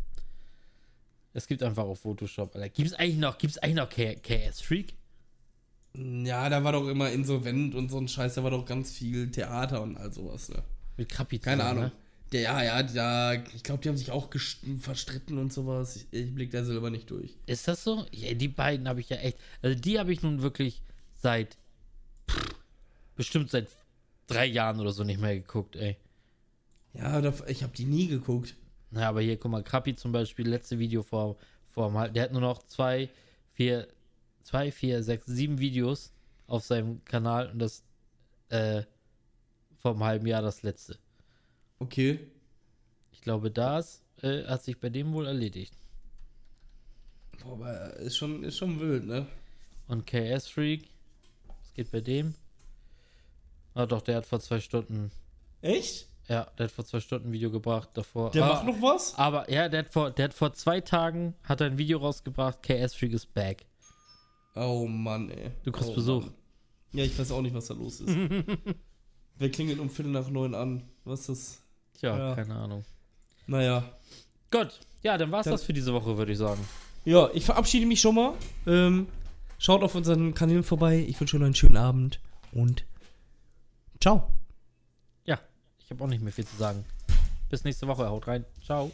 Es gibt einfach auch Photoshop, Alter. Gibt es eigentlich noch, gibt's eigentlich noch K KS Freak? Lied. Ja, da war doch immer insolvent und so ein Scheiß, da war doch ganz viel Theater und all sowas, ne? Mit Krappi Keine zusammen, Ahnung. Der, ja, ja, ja, ich glaube, die haben sich auch verstritten und sowas. Ich, ich blick da selber nicht durch. Ist das so? Ja, die beiden habe ich ja echt. Also die habe ich nun wirklich seit pff, bestimmt seit drei Jahren oder so nicht mehr geguckt, ey. Ja, da, ich habe die nie geguckt. Na, aber hier, guck mal, Krappi zum Beispiel, letzte Video vor, vor einem der hat nur noch zwei, vier, zwei, vier, sechs, sieben Videos auf seinem Kanal und das, äh, vor einem halben Jahr das letzte. Okay. Ich glaube, das äh, hat sich bei dem wohl erledigt. Boah, aber ist schon, ist schon wild, ne? Und KS Freak, was geht bei dem? Ah, doch, der hat vor zwei Stunden, Echt? ja, der hat vor zwei Stunden ein Video gebracht davor. Der ah, macht noch was? Aber ja, der hat vor, der hat vor zwei Tagen hat er ein Video rausgebracht, KS Freak is back. Oh Mann, ey. Du kriegst oh, Besuch. Mann. Ja, ich weiß auch nicht, was da los ist. Wer klingelt um Viertel nach neun an? Was ist das? Tja, Ja. keine Ahnung. Naja. Gut, ja, dann war's Dann- das für diese Woche, würde ich sagen. Ja, ich verabschiede mich schon mal. Ähm, schaut auf unseren Kanälen vorbei. Ich wünsche euch noch einen schönen Abend und ciao. Ja, ich habe auch nicht mehr viel zu sagen. Bis nächste Woche, haut rein. Ciao.